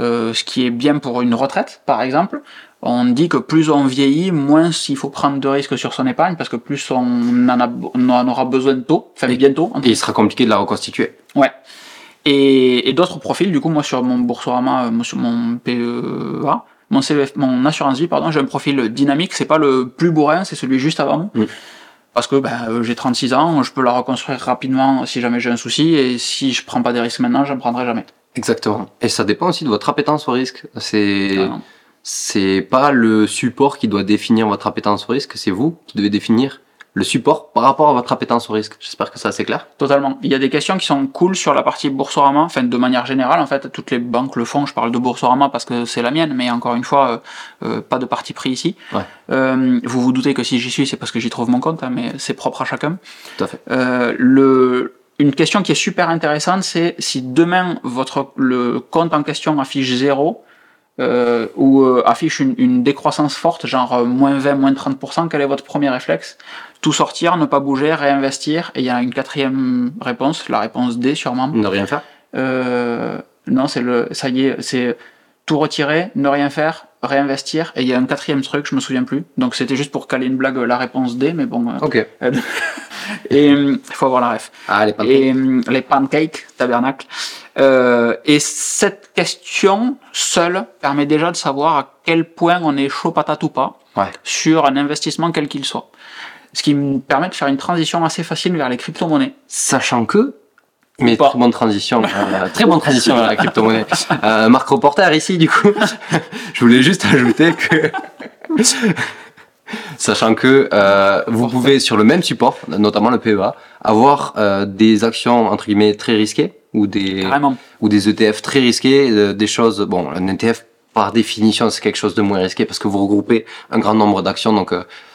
euh, ce qui est bien pour une retraite par exemple. On dit que plus on vieillit, moins il faut prendre de risques sur son épargne parce que plus on en, a, on en aura besoin tôt, enfin Et- bientôt. en Et il sera compliqué de la reconstituer. Ouais. Et, et d'autres profils, du coup, moi sur mon Boursorama, euh, sur mon PEA, mon CEF, mon assurance vie, pardon, j'ai un profil dynamique, c'est pas le plus bourrin, c'est celui juste avant. Mm. Parce que ben, euh, j'ai 36 ans, je peux la reconstruire rapidement si jamais j'ai un souci, et si je prends pas des risques maintenant, j'en prendrai jamais. Exactement. Et ça dépend aussi de votre appétence au risque. C'est c'est pas le support qui doit définir votre appétence au risque, c'est vous qui devez définir le support par rapport à votre appétence au risque. J'espère que ça c'est clair. Totalement. Il y a des questions qui sont cool sur la partie Boursorama, enfin de manière générale, en fait, toutes les banques le font. Je parle de Boursorama parce que c'est la mienne, mais encore une fois, euh, euh, pas de parti pris ici. Ouais. Euh, vous vous doutez que si j'y suis, c'est parce que j'y trouve mon compte, hein, mais c'est propre à chacun. Tout à fait. Euh, le, une question qui est super intéressante, c'est si demain votre le compte en question affiche zéro euh, ou euh, affiche une, une décroissance forte, genre euh, moins 20, moins 30%, quel est votre premier réflexe? Tout sortir, ne pas bouger, réinvestir. Et il y a une quatrième réponse, la réponse D sûrement. Ne rien faire. Euh, non, c'est le, ça y est, c'est tout retirer, ne rien faire, réinvestir. Et il y a un quatrième truc, je me souviens plus. Donc c'était juste pour caler une blague, la réponse D, mais bon. euh, Ok. *laughs* et il faut avoir la ref. Ah, les pancakes. Et hum, les pancakes, tabernacle. Euh, et cette question seule permet déjà de savoir à quel point on est chaud patate ou pas Ouais. sur un investissement quel qu'il soit. Ce qui me permet de faire une transition assez facile vers les crypto-monnaies. Sachant que, mais très bonne transition, euh, très bonne transition vers la crypto-monnaie. *laughs* Euh, Marc Reporter ici, du coup, je voulais juste ajouter que, *laughs* sachant que euh, vous pouvez sur le même support, notamment le PEA, avoir des actions entre guillemets très risquées ou des Carrément. ou des ETF très risqués, des choses. Bon, un ETF par définition c'est quelque chose de moins risqué parce que vous regroupez un grand nombre d'actions, donc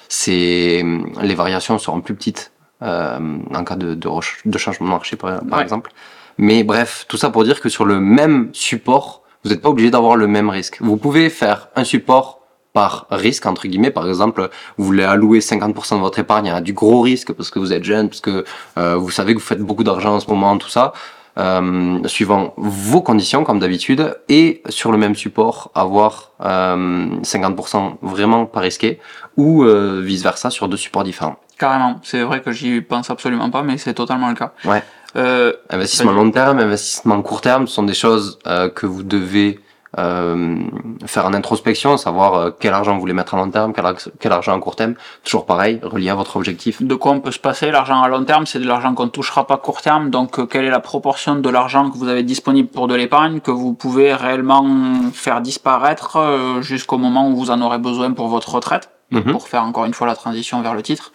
c'est les variations seront plus petites euh, en cas de, de, changement de marché par, par Ouais. exemple. Mais bref, tout ça pour dire que sur le même support, vous n'êtes pas obligé d'avoir le même risque. Vous pouvez faire un support par risque, entre guillemets, par exemple, vous voulez allouer 50% de votre épargne à du gros risque parce que vous êtes jeune, parce que euh, vous savez que vous faites beaucoup d'argent en ce moment, tout ça, euh, suivant vos conditions comme d'habitude, et sur le même support avoir euh, 50% vraiment pas risqué, ou euh, vice versa sur deux supports différents. Carrément. C'est vrai que j'y pense absolument pas, mais c'est totalement le cas. Ouais. Euh, Investissement long terme, investissement court terme, ce sont des choses euh, que vous devez euh, faire en introspection, savoir euh, quel argent vous voulez mettre à long terme, quel, quel argent à court terme. Toujours pareil, relié à votre objectif. de quoi on peut se passer. L'argent à long terme, c'est de l'argent qu'on ne touchera pas court terme. Donc, euh, quelle est la proportion de l'argent que vous avez disponible pour de l'épargne que vous pouvez réellement faire disparaître jusqu'au moment où vous en aurez besoin pour votre retraite? Mhm. pour faire encore une fois la transition vers le titre.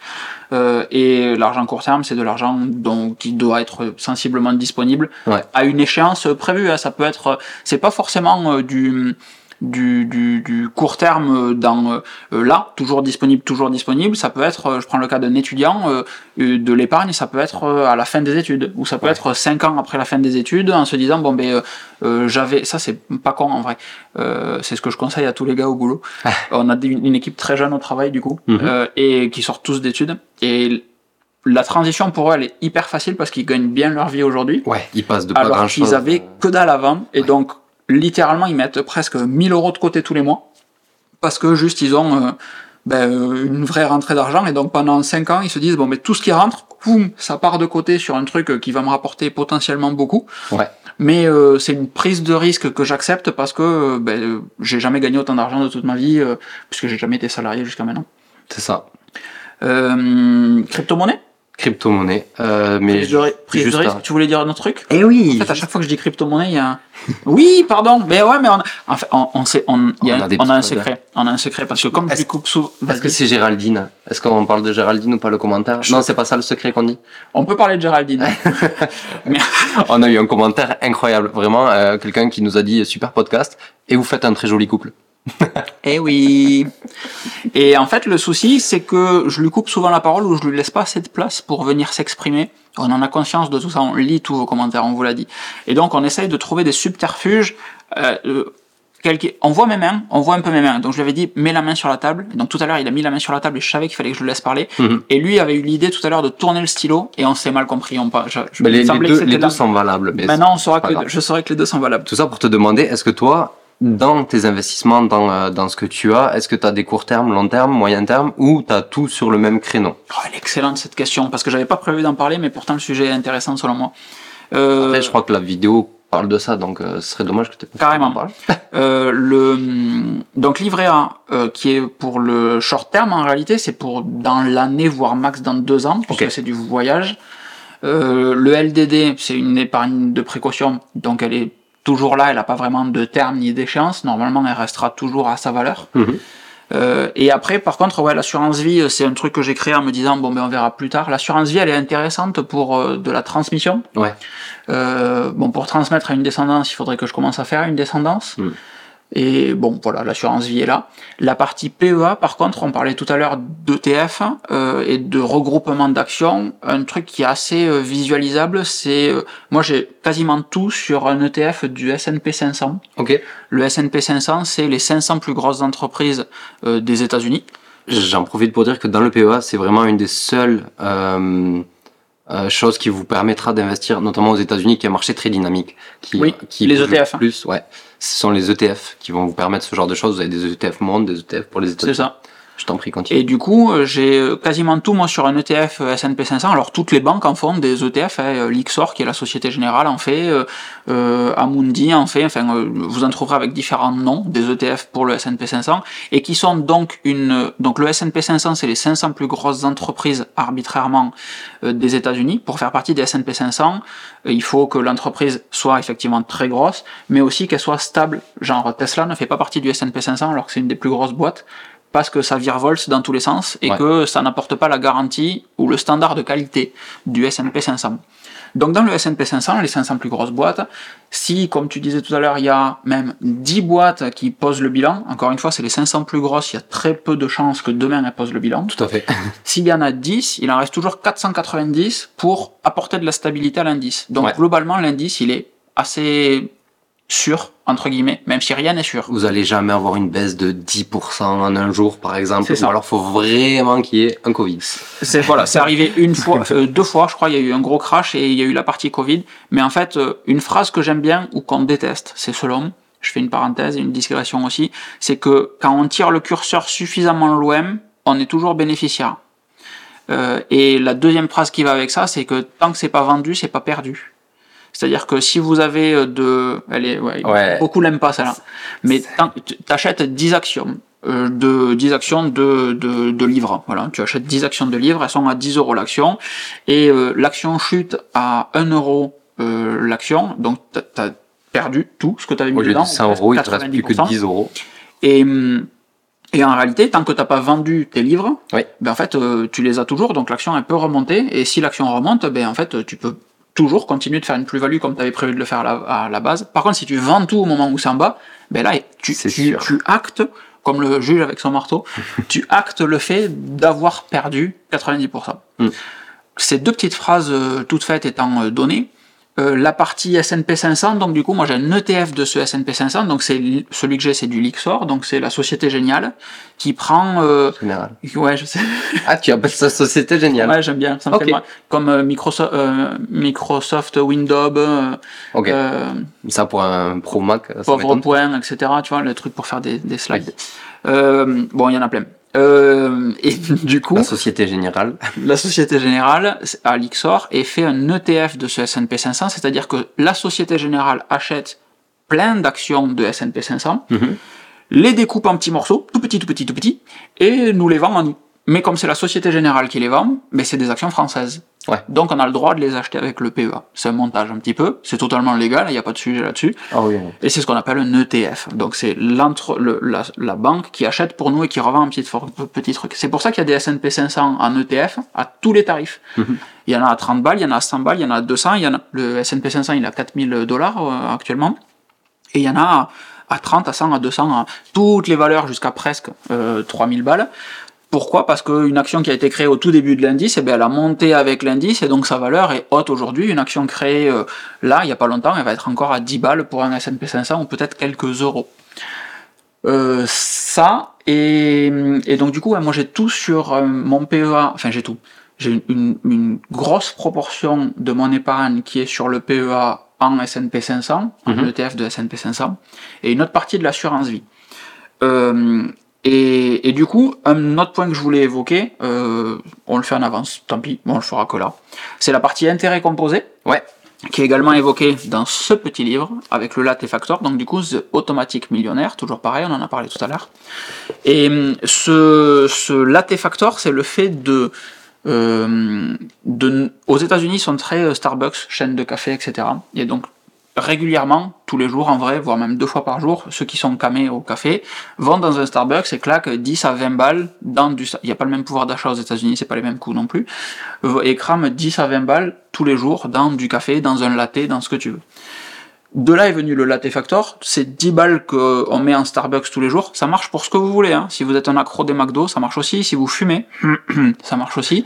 Euh, et l'argent court terme, c'est de l'argent donc qui doit être sensiblement disponible Ouais. à une échéance prévue. hein. Ça peut être, c'est pas forcément euh, du du, du, du court terme dans euh, là, toujours disponible, toujours disponible. Ça peut être, euh, je prends le cas d'un étudiant, euh, de l'épargne, ça peut être à la fin des études, ou ça peut Ouais. être cinq ans après la fin des études, en se disant bon ben j'avais, ça c'est pas con en vrai, Euh, c'est ce que je conseille à tous les gars au boulot. On a une équipe très jeune au travail du coup, euh, et qui sortent tous d'études, et la transition pour eux elle est hyper facile parce qu'ils gagnent bien leur vie aujourd'hui Ouais, il passe de pas alors grand chose. qu'ils avaient que dalle avant et Ouais. donc littéralement ils mettent presque 1000 euros de côté tous les mois parce que juste ils ont euh, ben, euh, une vraie rentrée d'argent et donc pendant 5 ans ils se disent bon mais tout ce qui rentre boum, ça part de côté sur un truc qui va me rapporter potentiellement beaucoup Ouais. mais euh, c'est une prise de risque que j'accepte parce que euh, ben, j'ai jamais gagné autant d'argent de toute ma vie puisque j'ai jamais été salarié jusqu'à maintenant C'est ça. euh, crypto-monnaie? Crypto-monnaie. Euh, mais prise de, ri- prise de juste risque un- tu voulais dire un autre truc? Eh oui. En fait, à chaque fois que je dis crypto-monnaie, il y a un... *laughs* Oui, pardon, mais ouais, mais on, en fait, on, on sait, on, y a, On a des on a un secret. On a un secret parce que comme Est-ce- coupe sous, Est-ce que c'est Géraldine? Est-ce qu'on parle de Géraldine ou pas le commentaire? Je- Non, c'est pas ça le secret qu'on dit. on peut parler de Géraldine. *laughs* *laughs* mais On a eu un commentaire incroyable, vraiment, euh, quelqu'un qui nous a dit super podcast et vous faites un très joli couple. *laughs* Eh oui. Et en fait, le souci, c'est que je lui coupe souvent la parole ou je lui laisse pas assez de place pour venir s'exprimer. On en a conscience de tout ça, on lit tous vos commentaires, on vous l'a dit. Et donc, on essaye de trouver des subterfuges. Euh, euh, On voit mes mains, on voit un peu mes mains. Donc, je lui avais dit, mets la main sur la table. Et donc, tout à l'heure, il a mis la main sur la table et je savais qu'il fallait que je le laisse parler. Mhm. Et lui avait eu l'idée tout à l'heure de tourner le stylo et on s'est mal compris. On, pas- je, je- les, les deux, les deux sont valables. mais Maintenant, on saura que je saurais que les deux sont valables. Tout ça pour te demander, est-ce que toi, dans tes investissements, dans, euh, dans ce que tu as, est-ce que tu as des court terme, long terme, moyen terme, ou tu as tout sur le même créneau? Oh, elle est excellente cette question parce que j'avais pas prévu d'en parler, mais pourtant le sujet est intéressant selon moi. Euh, Après, je crois que la vidéo parle de ça, donc euh, ce serait dommage que tu Carrément. *laughs* euh, le donc livret A euh, qui est pour le short terme en réalité, c'est pour dans l'année voire max dans deux ans puisque Ok. c'est du voyage. Euh, le LDD c'est une épargne de précaution donc elle est toujours là, elle n'a pas vraiment de terme ni d'échéance. Normalement, elle restera toujours à sa valeur. Mhm. Euh, et après, par contre, ouais, l'assurance vie, euh, c'est un truc que j'ai créé en me disant bon, ben on verra plus tard. L'assurance vie, elle est intéressante pour euh, de la transmission. Ouais. Euh, bon, pour transmettre à une descendance, il faudrait que je commence à faire une descendance. Mm. Et bon, voilà, l'assurance vie est là. La partie PEA, par contre, on parlait tout à l'heure d'ETF euh, et de regroupement d'actions. Un truc qui est assez euh, visualisable, c'est euh, moi j'ai quasiment tout sur un ETF du S&P 500. Ok. Le S&P 500, c'est les 500 plus grosses entreprises euh, des États-Unis. J'en profite pour dire que dans le PEA, c'est vraiment une des seules euh, euh, choses qui vous permettra d'investir, notamment aux États-Unis, qui est un marché très dynamique. Qui, Oui, qui les ETF, hein. Plus, ouais. Ce sont les ETF qui vont vous permettre ce genre de choses. Vous avez des ETF monde, des ETF pour les C'est États-Unis. ça. Je t'en prie, continue. Et du coup, euh, j'ai euh, quasiment tout moi sur un ETF S&P 500. Alors toutes les banques en font des ETF. Hein, euh, L'Ixor, qui est la Société Générale, en fait. Euh, Amundi en fait. Enfin, vous en trouverez avec différents noms des ETF pour le S&P 500 et qui sont donc une. Donc le S&P 500, c'est les 500 plus grosses entreprises arbitrairement des États-Unis. Pour faire partie des S&P 500, euh, il faut que l'entreprise soit effectivement très grosse, mais aussi qu'elle soit stable. Genre Tesla ne fait pas partie du S&P 500 alors que c'est une des plus grosses boîtes parce que ça virevolte dans tous les sens et Ouais. que ça n'apporte pas la garantie ou le standard de qualité du S&P 500. Donc dans le S&P 500, les 500 plus grosses boîtes, si, comme tu disais tout à l'heure, il y a même 10 boîtes qui posent le bilan, encore une fois, c'est les 500 plus grosses, il y a très peu de chances que demain elles posent le bilan. Tout à fait. *laughs* S'il y en a 10, il en reste toujours 490 pour apporter de la stabilité à l'indice. Donc Ouais. globalement, l'indice, il est assez sûr, entre guillemets, même si rien n'est sûr. Vous allez jamais avoir une baisse de 10% en un jour, par exemple. Ou alors, faut vraiment qu'il y ait un Covid. C'est voilà, c'est arrivé une fois, euh, deux fois, je crois. Il y a eu un gros crash et il y a eu la partie Covid. Mais en fait, euh, une phrase que j'aime bien ou qu'on déteste, c'est selon. Je fais une parenthèse et une digression aussi. C'est que quand on tire le curseur suffisamment loin, on est toujours bénéficiaire. Euh, et la deuxième phrase qui va avec ça, c'est que tant que c'est pas vendu, c'est pas perdu. C'est-à-dire que si vous avez euh, de, elle est, ouais, Ouais. beaucoup l'aiment pas celle-là, mais tant- tu achètes 10 actions euh, de 10 actions de, de, de livres. Voilà, tu achètes 10 actions de livres, elles sont à 10 euros l'action, et euh, l'action chute à 1 euro euh, l'action, donc tu as perdu tout ce que tu avais mis Au lieu dedans. de 100 euros, il te reste plus que 90%. 10 euros. Et, et en réalité, tant que t'as pas vendu tes livres, Oui. ben en fait, tu les as toujours, donc l'action elle peut remonter. Et si l'action remonte, ben en fait, tu peux toujours continuer de faire une plus-value comme tu avais prévu de le faire à la, à la base. Par contre, si tu vends tout au moment où c'est en bas, ben là, tu actes, comme le juge avec son marteau, *laughs* tu actes le fait d'avoir perdu 90%. Mm. Ces deux petites phrases euh, toutes faites étant euh, données, euh, la partie S&P 500, donc du coup, moi j'ai un ETF de ce S&P 500, donc c'est celui que j'ai, c'est du Lixor, donc c'est la société géniale qui prend, euh, Général. ouais, je sais, Ah, tu appelles ça société géniale. ouais, j'aime bien, ça me Ok. fait mal. comme euh, Microsoft, euh, Microsoft Windows, euh, Ok. euh, Ça pour un pro Mac, ça pauvre point, etc. Tu vois, le truc pour faire des, des slides. Euh, bon, il y en a plein. Euh, et *laughs* du coup, La Société Générale. la Société Générale, à l'Ixor, et fait un ETF de ce S&P 500, c'est-à-dire que la Société Générale achète plein d'actions de S&P 500, Mhm. les découpe en petits morceaux, tout petits, tout petits, tout petits, et nous les vend en nous. Mais comme c'est la Société Générale qui les vend, mais c'est des actions françaises. Ouais. Donc on a le droit de les acheter avec le PEA. C'est un montage un petit peu, c'est totalement légal, il n'y a pas de sujet là-dessus. Ah oui. Et c'est ce qu'on appelle un ETF. Donc c'est l'entre, le- la, la banque qui achète pour nous et qui revend un petit, for- petit truc. C'est pour ça qu'il y a des S&P 500 en ETF à tous les tarifs. Mhm. Il y en a à 30 balles, il y en a à 100 balles, il y en a à 200. Il y en a, le S&P 500 il a 4000 dollars euh, actuellement. Et il y en a à 30, à 100, à 200, à toutes les valeurs jusqu'à presque euh, 3000 balles. Pourquoi? Parce qu'une action qui a été créée au tout début de l'indice, eh bien, elle a monté avec l'indice et donc sa valeur est haute aujourd'hui. Une action créée euh, là, il n'y a pas longtemps, elle va être encore à 10 balles pour un S&P 500 ou peut-être quelques euros. Euh, ça, et, et donc du coup, ouais, moi j'ai tout sur euh, mon PEA, enfin j'ai tout. J'ai une, grosse proportion de mon épargne qui est sur le PEA en S&P 500, en Mhm. ETF de S&P 500, et une autre partie de l'assurance vie. Euh, et, et du coup, un autre point que je voulais évoquer, euh, on le fait en avance, tant pis, bon, on le fera que là, c'est la partie intérêt composé, Ouais. qui est également évoqué dans ce petit livre avec le latte factor. Donc du coup, The Automatic Millionnaire, toujours pareil, on en a parlé tout à l'heure. Et hum, ce, ce latte factor, c'est le fait de, euh, de aux États-Unis, ils sont très euh, Starbucks, chaîne de café, etc. Et donc régulièrement, tous les jours en vrai, voire même deux fois par jour, ceux qui sont camés au café vont dans un Starbucks et claquent 10 à 20 balles dans du... Il n'y a pas le même pouvoir d'achat aux États-Unis, c'est pas les mêmes coûts non plus. Et crament 10 à 20 balles tous les jours dans du café, dans un latte, dans ce que tu veux. De là est venu le latte factor, c'est 10 balles qu'on met en Starbucks tous les jours, ça marche pour ce que vous voulez. Hein. Si vous êtes un accro des McDo, ça marche aussi. Si vous fumez, *clears throat* ça marche aussi.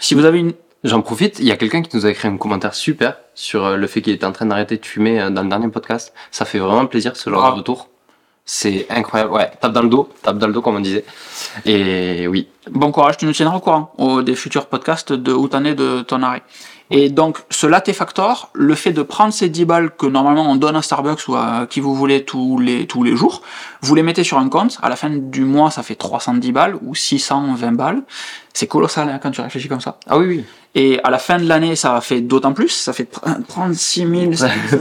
Si vous avez une... J'en profite, il y a quelqu'un qui nous a écrit un commentaire super sur euh, le fait qu'il était en train d'arrêter de fumer euh, dans le dernier podcast. Ça fait vraiment plaisir ce genre de retour. C'est incroyable. Ouais, tape dans le dos, tape dans le dos comme on disait. Et oui, Bon courage, tu nous tiendras au courant au, des futurs podcasts de où t'en es de ton arrêt. Et donc, ce latte factor, le fait de prendre ces 10 balles que normalement on donne à Starbucks ou à qui vous voulez tous les, tous les jours, vous les mettez sur un compte, à la fin du mois ça fait 310 balles ou 620 balles. C'est colossal hein, quand tu réfléchis comme ça. ah oui oui, Et à la fin de l'année, ça fait d'autant plus, ça fait 36 000,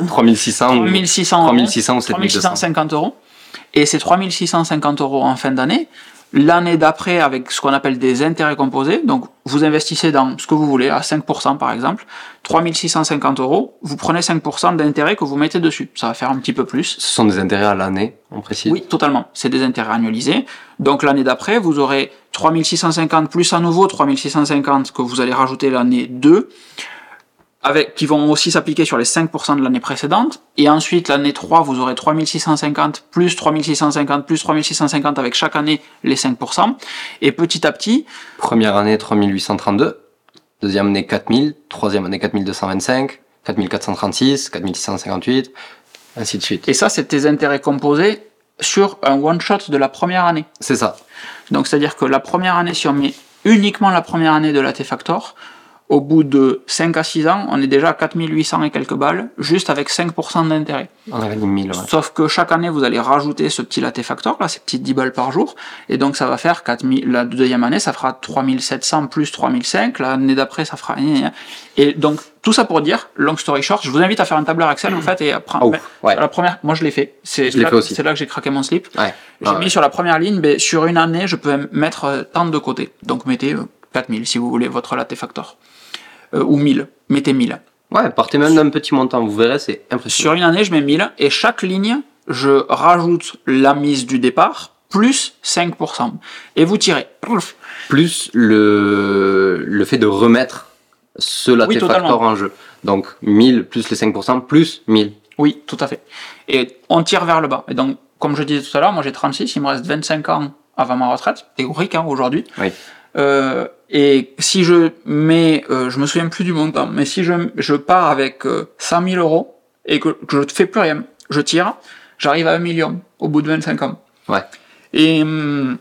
3600 ou 3600 euros. 3600 ou 7200. 3650 euros. Et ces 3650 euros en fin d'année, l'année d'après avec ce qu'on appelle des intérêts composés, donc vous investissez dans ce que vous voulez, à 5% par exemple, 3650 euros, vous prenez 5% d'intérêt que vous mettez dessus. Ça va faire un petit peu plus. Ce sont des intérêts à l'année, on précise. Oui, totalement. C'est des intérêts annualisés. Donc l'année d'après, vous aurez 3650 plus à nouveau 3650 que vous allez rajouter l'année 2, avec, qui vont aussi s'appliquer sur les 5% de l'année précédente. Et ensuite, l'année 3, vous aurez 3650 plus 3650 plus 3650 avec chaque année les 5%. Et petit à petit, Première année 3832, deuxième année 4000, troisième année 4225, 4436, 4658, ainsi de suite. et ça, c'est tes intérêts composés sur un one-shot de la première année. C'est ça. Donc c'est-à-dire que la première année, si on met uniquement la première année de la T-Factor, au bout de 5 à 6 ans, on est déjà à 4800 et quelques balles, juste avec 5% d'intérêt. On a gagné 1000. ouais. Sauf que chaque année, vous allez rajouter ce petit latte factor, là, ces petites 10 balles par jour, et donc ça va faire 4000, la deuxième année, ça fera 3700 plus 3005, l'année d'après, ça fera... Et donc, tout ça pour dire, long story short, je vous invite à faire un tableur Excel, en fait, et à prendre... Oh, ouais. La première, moi je l'ai fait, c'est là, que j'ai craqué mon slip. Ouais. J'ai Ah mis sur la première ligne, ben, sur une année, je peux mettre euh, tant de côté. Donc mettez euh, 4000 si vous voulez votre latte factor. Euh, ou 1000, mettez 1000. Ouais, partez même d'un petit montant, vous verrez, c'est impressionnant. Sur une année, je mets 1000 et chaque ligne, je rajoute la mise du départ plus 5%. Et vous tirez. Plus le, le fait de remettre ce latte Oui, factor en jeu. Donc 1000 plus les 5% plus 1000. Oui, tout à fait. Et on tire vers le bas. Et donc, comme je disais tout à l'heure, moi j'ai 36, il me reste 25 ans avant ma retraite, théorique hein, aujourd'hui. Oui. Euh, et si je mets, euh, je me souviens plus du montant, mais si je, je pars avec euh, 100 000 euros et que, que je ne fais plus rien, je tire, j'arrive à 1 million au bout de 25 ans. Ouais. Et hum,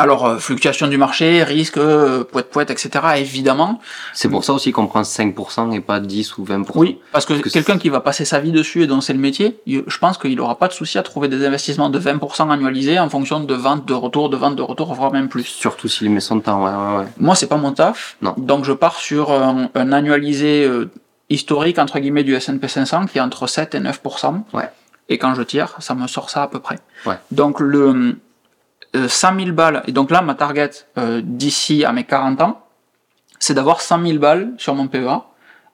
alors, euh, fluctuation du marché, risque, euh, poète poète, etc. Évidemment. C'est pour ça aussi qu'on prend 5% et pas 10 ou 20%. Oui, parce que, que quelqu'un qui va passer sa vie dessus et dont c'est le métier, je pense qu'il n'aura pas de souci à trouver des investissements de 20% annualisés en fonction de vente de retour, de vente de retour, voire même plus. Surtout s'il met son temps, ouais, ouais, ouais. Moi, c'est pas mon taf. Non. Donc, je pars sur un, un annualisé euh, historique, entre guillemets, du S&P 500 qui est entre 7 et 9%. Ouais. Et quand je tire, ça me sort ça à peu près. Ouais. Donc, le 100 000 balles, et donc là, ma target euh, d'ici à mes 40 ans, c'est d'avoir 100 000 balles sur mon PEA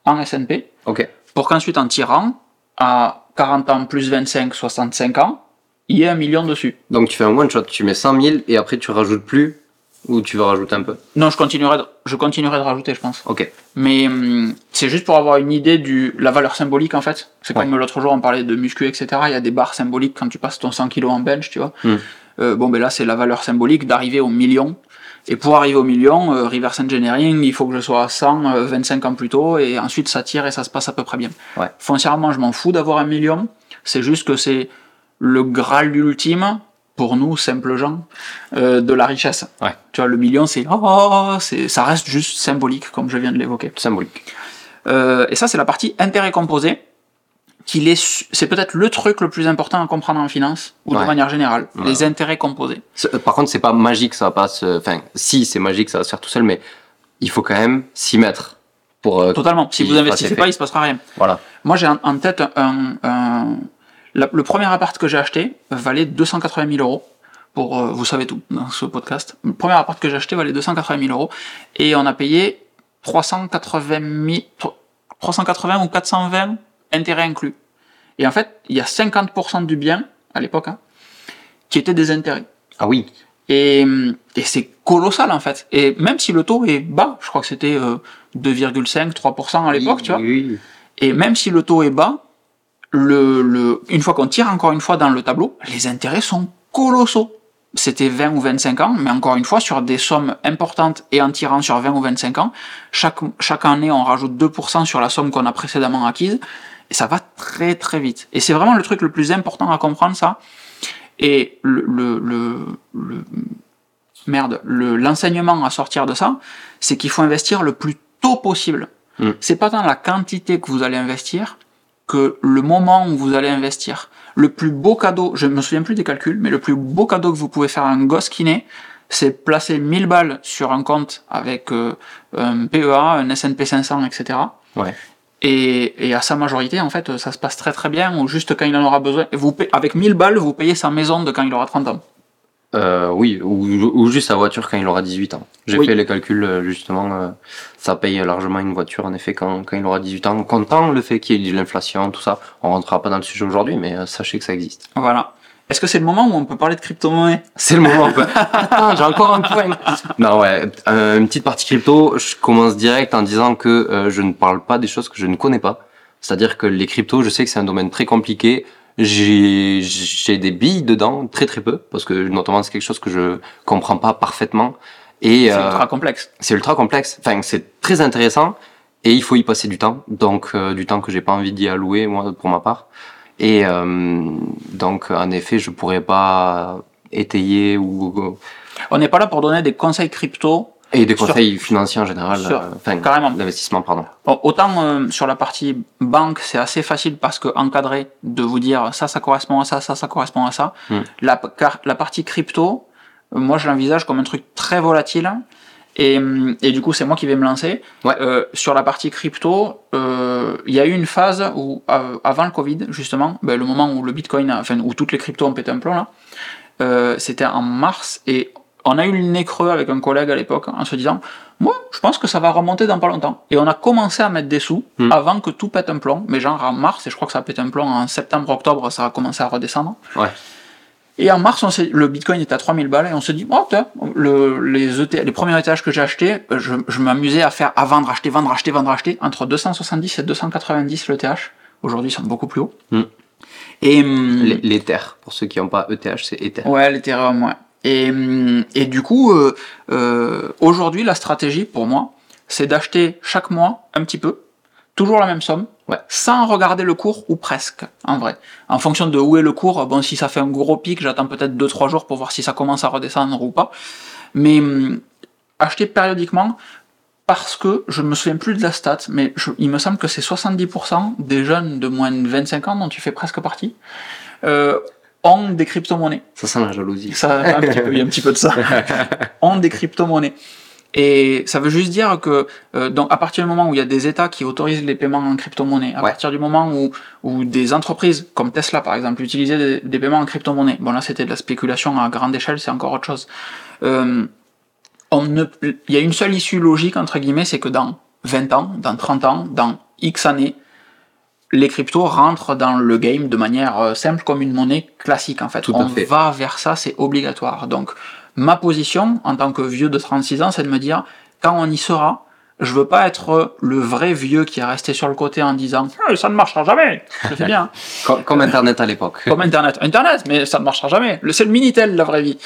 en S&P Ok. pour qu'ensuite, en tirant, à 40 ans plus 25, 65 ans, il y ait un million dessus. Donc tu fais un one shot, tu mets 100 000 et après tu rajoutes plus Ou tu veux rajouter un peu? Non, je continuerai, de, je continuerai de rajouter, je pense. Ok. Mais hum, c'est juste pour avoir une idée de la valeur symbolique en fait. C'est comme l'autre jour on parlait de muscu, etc. Il y a des barres symboliques quand tu passes ton 100 kg en bench, tu vois. Hmm. Euh, bon, ben là c'est la valeur symbolique d'arriver au million. Et pour arriver au million, euh, reverse engineering, il faut que je sois à 100 euh, 25 ans plus tôt et ensuite ça tire et ça se passe à peu près bien. Ouais. Foncièrement, je m'en fous d'avoir un million. C'est juste que c'est le graal ultime pour nous, simples gens, euh, de la richesse. Ouais. Tu vois, le million, c'est oh, c'est ça reste juste symbolique, comme je viens de l'évoquer. Symbolique. Euh, et ça, c'est la partie intérêt composé, qu'il est, c'est peut-être le truc le plus important à comprendre en finance ou de Ouais. manière générale, Ouais. les intérêts composés. Euh, Par contre, c'est pas magique, ça va pas se. Enfin, si, c'est magique, ça va se faire tout seul, mais il faut quand même s'y mettre pour. euh, Totalement. Si vous investissez pas, il se passera rien. Voilà. Moi, j'ai en, en tête un, un- la- le premier appart que j'ai acheté valait 280 000 euros. Pour, euh, vous savez tout dans ce podcast. Le premier appart que j'ai acheté valait 280 000 euros et on a payé 380 000, 380 ou 420 intérêts inclus. Et en fait, il y a 50% du bien à l'époque hein, qui étaient des intérêts. Ah oui. Et, et c'est colossal en fait. Et même si le taux est bas, je crois que c'était euh, 2,5, 3% à l'époque, tu vois. Oui. Et même si le taux est bas, le, le, une fois qu'on tire encore une fois dans le tableau, les intérêts sont colossaux. C'était 20 ou 25 ans, mais encore une fois, sur des sommes importantes et en tirant sur 20 ou 25 ans, chaque, chaque année, on rajoute 2% sur la somme qu'on a précédemment acquise, et ça va très très vite. Et c'est vraiment le truc le plus important à comprendre, ça. Et le, le, le, le- merde, le- l'enseignement à sortir de ça, c'est qu'il faut investir le plus tôt possible. Mm. C'est pas tant la quantité que vous allez investir que le moment où vous allez investir. Le plus beau cadeau, je me souviens plus des calculs, mais le plus beau cadeau que vous pouvez faire à un gosse qui naît, c'est placer 1000 balles sur un compte avec euh, un PEA, un S&P 500, etc. Ouais. Et, et à sa majorité, en fait, ça se passe très très bien, ou juste quand il en aura besoin. Et vous avec 1000 balles, vous payez sa maison de quand il aura 30 ans. Euh, oui, ou, ou juste sa voiture quand il aura 18 ans. J'ai Oui. fait les calculs, euh, justement, euh, ça paye largement une voiture, en effet, quand, quand il aura 18 ans. Comptant le fait qu'il y ait de l'inflation, tout ça, on rentrera pas dans le sujet aujourd'hui, mais euh, sachez que ça existe. Voilà. Est-ce que c'est le moment où on peut parler de crypto-monnaie? C'est le moment. *laughs* Attends, j'ai encore un point. Non, ouais, euh, une petite partie crypto, je commence direct en disant que euh, je ne parle pas des choses que je ne connais pas. C'est-à-dire que les cryptos, je sais que c'est un domaine très compliqué. J'ai j'ai des billes dedans, très très peu, parce que notamment c'est quelque chose que je comprends pas parfaitement. Et C'est euh, ultra complexe. c'est ultra complexe. Enfin, c'est très intéressant et il faut y passer du temps. Donc, euh, du temps que j'ai pas envie d'y allouer, moi, pour ma part. Et euh, donc, en effet, je pourrais pas étayer ou. On n'est pas là pour donner des conseils crypto. Et des Sur- conseils financiers en général. sur- euh, Enfin, carrément. d'investissement, pardon. Autant euh, sur la partie banque, c'est assez facile parce que encadré de vous dire ça, ça correspond à ça, ça, ça correspond à ça. Mm. La, car- la partie crypto, euh, moi je l'envisage comme un truc très volatile. Et, et du coup, c'est moi qui vais me lancer. Ouais. Euh, sur la partie crypto, euh, il y a eu une phase où, euh, avant le Covid, justement, ben, le moment où le Bitcoin, a- enfin, où toutes les cryptos ont pété un plomb, là, c'était en mars, et on a eu le nez creux avec un collègue à l'époque, en se disant, moi, je pense que ça va remonter dans pas longtemps. Et on a commencé à mettre des sous Hmm. avant que tout pète un plomb, mais genre en mars, et je crois que ça a pété un plomb en septembre, octobre, ça a commencé à redescendre. Ouais. Et en mars, on le bitcoin était à 3000 balles, et on s'est dit, oh, le, les, ET les premiers étages que j'ai achetés, euh, je, je m'amusais à faire à vendre, acheter, vendre, acheter, vendre, acheter, entre 270 et 290 le TH. Aujourd'hui, ils sont beaucoup plus hauts. Hmm. Et, hum, L'Ether, pour ceux qui n'ont pas ETH, c'est Ether. Ouais, l'Ethereum, ouais. Et, hum, et du coup, euh, euh, aujourd'hui, la stratégie pour moi, c'est d'acheter chaque mois un petit peu, toujours la même somme, Ouais. sans regarder le cours ou presque, en vrai. En fonction de où est le cours, bon, si ça fait un gros pic, j'attends peut-être 2-3 jours pour voir si ça commence à redescendre ou pas. Mais hum, acheter périodiquement, parce que je ne me souviens plus de la stat, mais je- il me semble que c'est 70% des jeunes de moins de 25 ans, dont tu fais presque partie, euh, ont des crypto-monnaies. Ça sent la jalousie. Ça, un petit peu, il y a un petit peu de ça. *laughs* ont des crypto-monnaies. Et ça veut juste dire que, euh, donc, à partir du moment où il y a des États qui autorisent les paiements en crypto-monnaie, à Ouais. partir du moment où, où des entreprises, comme Tesla par exemple, utilisaient des, des paiements en crypto-monnaie, bon là c'était de la spéculation à grande échelle, c'est encore autre chose. Euh, on ne, il y a une seule issue logique, entre guillemets, c'est que dans 20 ans, dans 30 ans, dans X années, les cryptos rentrent dans le game de manière euh, simple comme une monnaie classique en fait. Tout On fait. va vers ça, c'est obligatoire. Donc ma position en tant que vieux de 36 ans, c'est de me dire quand on y sera, je veux pas être le vrai vieux qui est resté sur le côté en disant Eh, ça ne marchera jamais. Ça fait bien. *laughs* Comme, comme Internet à l'époque. Comme Internet. Internet, mais ça ne marchera jamais. Le- C'est le Minitel, la vraie vie.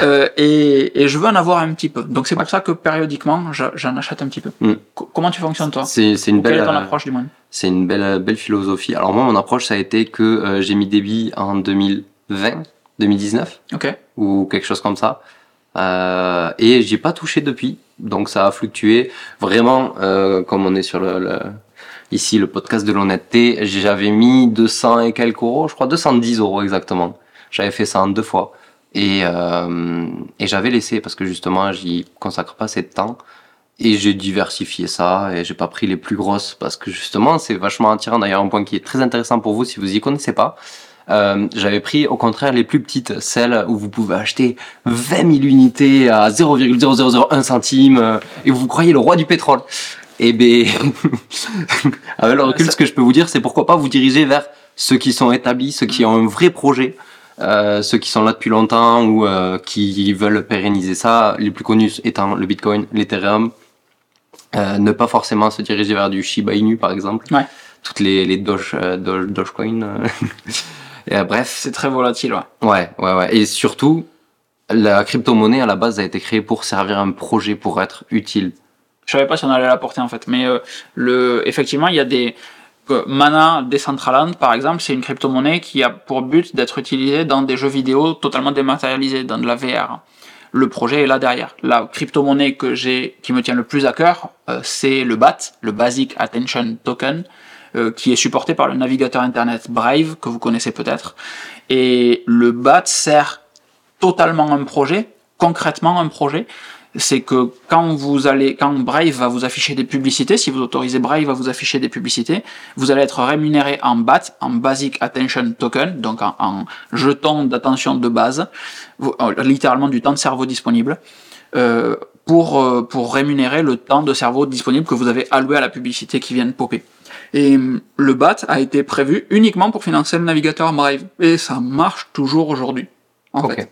Euh, et, et je veux en avoir un petit peu. Donc c'est pour ça que périodiquement, je- j'en achète un petit peu. Mm. Co- comment tu fonctionnes toi? C'est c'est une Quelle belle. est ton euh, approche du monde C'est une belle, belle philosophie. Alors moi, mon approche, ça a été que euh, j'ai mis des billes en 2020, 2019, Ok. ou quelque chose comme ça. Euh, et j'ai pas touché depuis. Donc ça a fluctué. Vraiment, euh, comme on est sur le, le- ici le podcast de l'honnêteté, j'avais mis 200 et quelques euros, je crois 210 euros exactement. J'avais fait ça en deux fois. Et, euh, et j'avais laissé parce que justement, j'y consacre pas assez de temps. Et j'ai diversifié ça et j'ai pas pris les plus grosses parce que justement c'est vachement attirant. D'ailleurs un point qui est très intéressant pour vous si vous y connaissez pas. Euh, j'avais pris au contraire les plus petites, celles où vous pouvez acheter 20 000 unités à 0,0001 centime euh, et vous vous croyez le roi du pétrole. Et ben, *laughs* avec le recul, Ça- ce que je peux vous dire, c'est pourquoi pas vous diriger vers ceux qui sont établis, ceux qui ont un vrai projet, euh, ceux qui sont là depuis longtemps ou euh, qui veulent pérenniser ça. Les plus connus étant le Bitcoin, l'Ethereum. Euh, ne pas forcément se diriger vers du Shiba Inu par exemple. Ouais. Toutes les, les Doge, euh, Doge, Dogecoin. *laughs* euh. Et, bref, C'est très volatile. Ouais. Ouais, ouais, ouais. Et surtout, la crypto-monnaie à la base a été créée pour servir un projet, pour être utile. Je savais pas si on allait l'apporter en fait, mais euh, le, effectivement, il y a des euh, Mana Decentraland, par exemple, c'est une crypto-monnaie qui a pour but d'être utilisée dans des jeux vidéo totalement dématérialisés, dans de la VR. Le projet est là derrière. La crypto-monnaie que j'ai, qui me tient le plus à cœur, euh, c'est le BAT, le Basic Attention Token, euh, qui est supporté par le navigateur internet Brave, que vous connaissez peut-être. Et le BAT sert totalement un projet, concrètement un projet, c'est que quand vous allez, quand Brave va vous afficher des publicités, si vous autorisez Brave à vous afficher des publicités, vous allez être rémunéré en BAT, en Basic Attention Token, donc en, en jeton d'attention de base, euh, littéralement du temps de cerveau disponible, euh, pour, pour rémunérer le temps de cerveau disponible que vous avez alloué à la publicité qui vient de popper. Et hum, le BAT a été prévu uniquement pour financer le navigateur Brave. Et ça marche toujours aujourd'hui. En fait.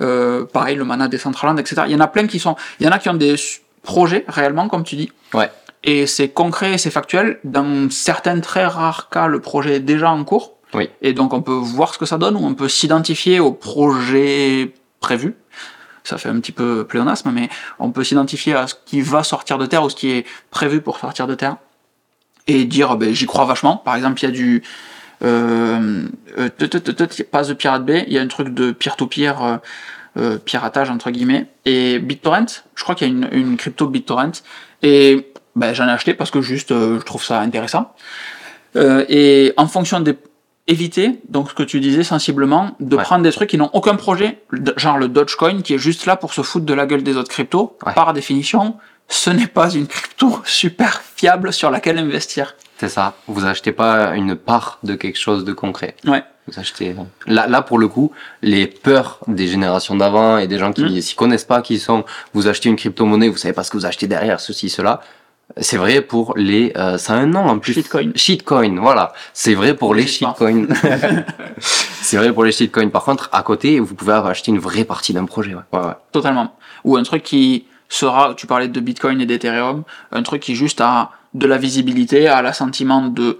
Euh, pareil, le mana Decentraland, etc. Il y en a plein qui sont. Il y en a qui ont des projets réellement, comme tu dis. Ouais. Et c'est concret et c'est factuel. Dans certains très rares cas, le projet est déjà en cours. Oui. Et donc on peut voir ce que ça donne ou on peut s'identifier au projet prévu. Ça fait un petit peu pléonasme, mais on peut s'identifier à ce qui va sortir de terre ou ce qui est prévu pour sortir de terre et dire ben, j'y crois vachement. Par exemple, il y a du euh, euh, pas de Pirate Bay, il y a un truc de peer-to-peer, euh, piratage entre guillemets, et BitTorrent, je crois qu'il y a une, une crypto BitTorrent, et ben, j'en ai acheté parce que juste euh, je trouve ça intéressant. Et en fonction des éviter, donc ce que tu disais sensiblement, de Ouais. prendre des trucs qui n'ont aucun projet, genre le Dogecoin qui est juste là pour se foutre de la gueule des autres cryptos, Ouais. par définition, ce n'est pas une crypto super fiable sur laquelle investir. C'est ça. Vous achetez pas une part de quelque chose de concret. Ouais. Vous achetez. Là, là pour le coup, les peurs des générations d'avant et des gens qui Mm. s'y connaissent pas, qui sont, vous achetez une crypto-monnaie, vous savez pas ce que vous achetez derrière, ceci, cela. C'est vrai pour les, euh, ça a un nom en plus. Shitcoin. Shitcoin, voilà. C'est vrai pour les shitcoins. *laughs* c'est vrai pour les shitcoins. Par contre, à côté, vous pouvez acheter une vraie partie d'un projet. Ouais. Ouais, ouais. Totalement. Ou un truc qui sera, tu parlais de Bitcoin et d'Ethereum, un truc qui juste a de la visibilité, a l'assentiment de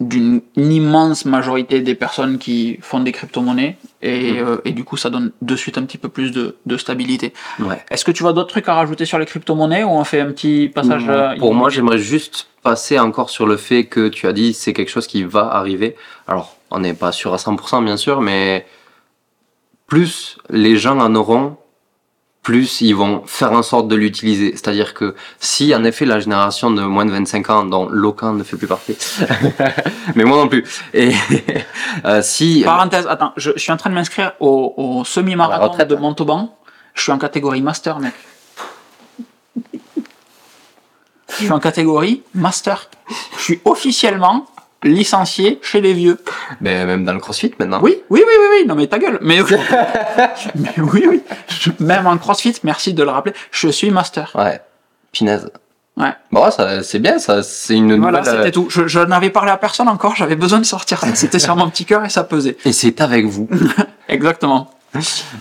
d'une immense majorité des personnes qui font des crypto-monnaies, et, Mhm. euh, et du coup ça donne de suite un petit peu plus de, de stabilité. Ouais. Est-ce que tu vois d'autres trucs à rajouter sur les crypto-monnaies ou on fait un petit passage euh, Pour moi, j'aimerais juste passer encore sur le fait que tu as dit c'est quelque chose qui va arriver. Alors, on n'est pas sûr à 100% bien sûr, mais plus les gens en auront, plus ils vont faire en sorte de l'utiliser. C'est-à-dire que si en effet la génération de moins de 25 ans, dont Locan ne fait plus partie, *laughs* mais moi non plus, et *laughs* euh, si... Parenthèse, attends, je, je suis en train de m'inscrire au, au semi-marathon de Montauban. Je suis en catégorie master, mec. Je suis en catégorie master. Je suis officiellement licencié chez les vieux. Ben, même dans le crossfit maintenant. Oui, oui, oui, oui, oui, non mais ta gueule. Mais, *laughs* mais oui, oui. Je- même en CrossFit, merci de le rappeler, je suis master. Ouais. Pinaise. Ouais. Bon, ça, c'est bien, ça, c'est une Voilà, nouvelle. euh, c'était tout. Je, je n'avais parlé à personne encore, j'avais besoin de sortir ça. C'était sur mon petit cœur et ça pesait. Et c'est avec vous. *laughs* Exactement.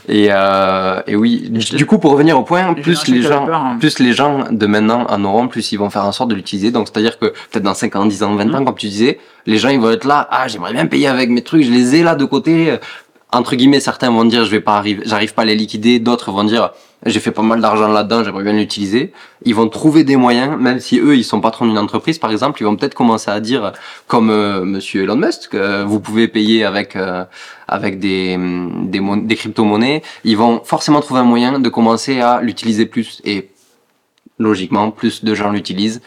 Et, euh, et oui, du, coup, pour revenir au point, plus les gens, peur, hein. plus les gens de maintenant en auront, plus ils vont faire en sorte de l'utiliser. Donc, c'est-à-dire que peut-être dans 5 ans, 10 ans, 20 Mm. ans, comme tu disais, les gens, ils vont être là, ah, j'aimerais bien payer avec mes trucs, je les ai là de côté. Entre guillemets, certains vont dire, je vais pas arriver, j'arrive pas à les liquider. D'autres vont dire, j'ai fait pas mal d'argent là-dedans, j'aimerais bien l'utiliser. Ils vont trouver des moyens, même si eux, ils sont patrons d'une entreprise, par exemple, ils vont peut-être commencer à dire, comme euh, Monsieur Elon Musk, que vous pouvez payer avec euh, avec des des, des crypto-monnaies. Ils vont forcément trouver un moyen de commencer à l'utiliser plus. Et logiquement, plus de gens l'utilisent,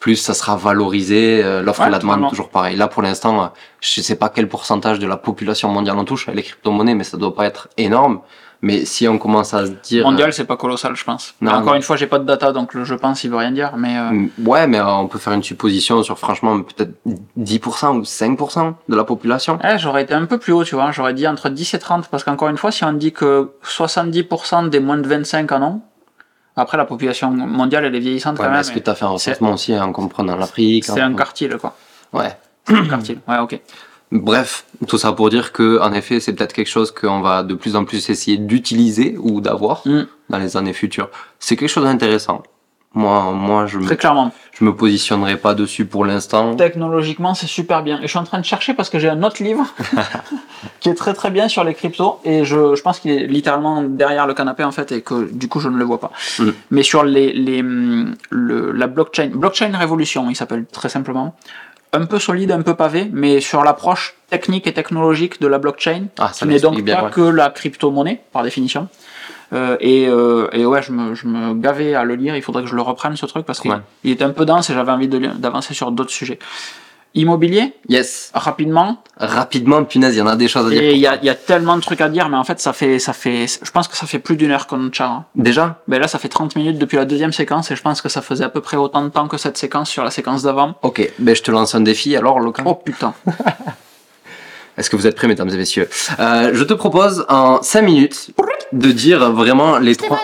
plus ça sera valorisé. euh, L'offre Ouais, et la demande, totalement. toujours pareil. Là, pour l'instant, euh, je sais pas quel pourcentage de la population mondiale on touche les crypto-monnaies, mais ça doit pas être énorme. Mais si on commence à se dire... Mondial, c'est pas colossal, je pense. Non, Mais encore non. une fois, j'ai pas de data, donc le je pense, il veut rien dire. Mais euh, Mm, Ouais, mais euh, on peut faire une supposition sur franchement peut-être 10% ou 5% de la population. eh, j'aurais été un peu plus haut, tu vois. J'aurais dit entre 10 et 30, parce qu'encore une fois, si on dit que 70% des moins de 25 en ont, après la population mondiale, elle est vieillissante Ouais, quand même. est-ce que tu as fait un recensement aussi en comprenant l'Afrique C'est en- un quartile, quoi. Ouais. un quartile. Ouais, ok. Bref, tout ça pour dire que, en effet, c'est peut-être quelque chose qu'on va de plus en plus essayer d'utiliser ou d'avoir Mm. dans les années futures. C'est quelque chose d'intéressant. Moi, moi, je me, Très clairement. je me positionnerai pas dessus pour l'instant. Technologiquement, c'est super bien. Et je suis en train de chercher parce que j'ai un autre livre *laughs* qui est très très bien sur les cryptos. Et je, je pense qu'il est littéralement derrière le canapé en fait et que du coup je ne le vois pas. Mm. Mais sur les, les, le, la blockchain, blockchain révolution, il s'appelle très simplement. Un peu solide, un peu pavé, mais sur l'approche technique et technologique de la blockchain, Ah, ça qui n'est donc bien, pas ouais. que la crypto-monnaie, par définition. Euh, et, euh, et ouais, je me, je me gavais à le lire, il faudrait que je le reprenne ce truc parce qu'il Ouais. était un peu dense et j'avais envie d'avancer sur d'autres sujets. Immobilier, Yes. rapidement, Rapidement, punaise, il y en a des choses à dire. et il y a, y tellement de trucs à dire, mais en fait, ça fait, ça fait, je pense que ça fait plus d'une heure qu'on chat. hein. Déjà? Ben là, ça fait 30 minutes depuis la deuxième séquence, et je pense que ça faisait à peu près autant de temps que cette séquence sur la séquence d'avant. Ok. Ben, je te lance un défi, alors, Locan. Oh putain. *laughs* Est-ce que vous êtes prêts, mesdames et messieurs? Euh, je te propose en 5 minutes de dire vraiment les trois.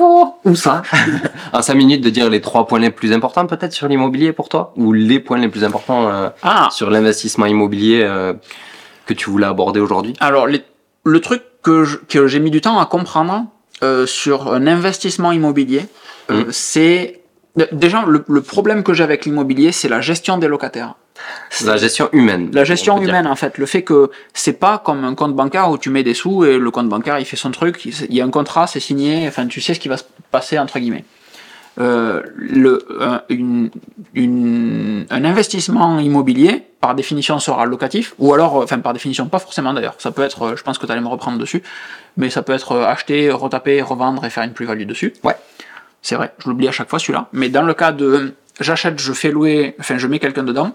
Monaco. Où ça *laughs* En 5 minutes de dire les trois points les plus importants peut-être sur l'immobilier pour toi Ou les points les plus importants euh, Ah, sur l'investissement immobilier euh, que tu voulais aborder aujourd'hui? Alors les- le truc que je- que j'ai mis du temps à comprendre euh, sur un investissement immobilier, euh, Mm. c'est déjà le, le problème que j'ai avec l'immobilier, c'est la gestion des locataires. La gestion humaine. La gestion dire. humaine, en fait, le fait que c'est pas comme un compte bancaire où tu mets des sous et le compte bancaire il fait son truc, il y a un contrat, c'est signé, enfin tu sais ce qui va se passer entre guillemets. Euh, le, un, une- une- un investissement immobilier, par définition, sera locatif, ou alors, euh, enfin par définition, pas forcément d'ailleurs, ça peut être, euh, je pense que tu allais me reprendre dessus, mais ça peut être acheter, retaper, revendre et faire une plus-value dessus. Ouais. C'est vrai, je l'oublie à chaque fois celui-là. Mais dans le cas de j'achète, je fais louer, enfin je mets quelqu'un dedans,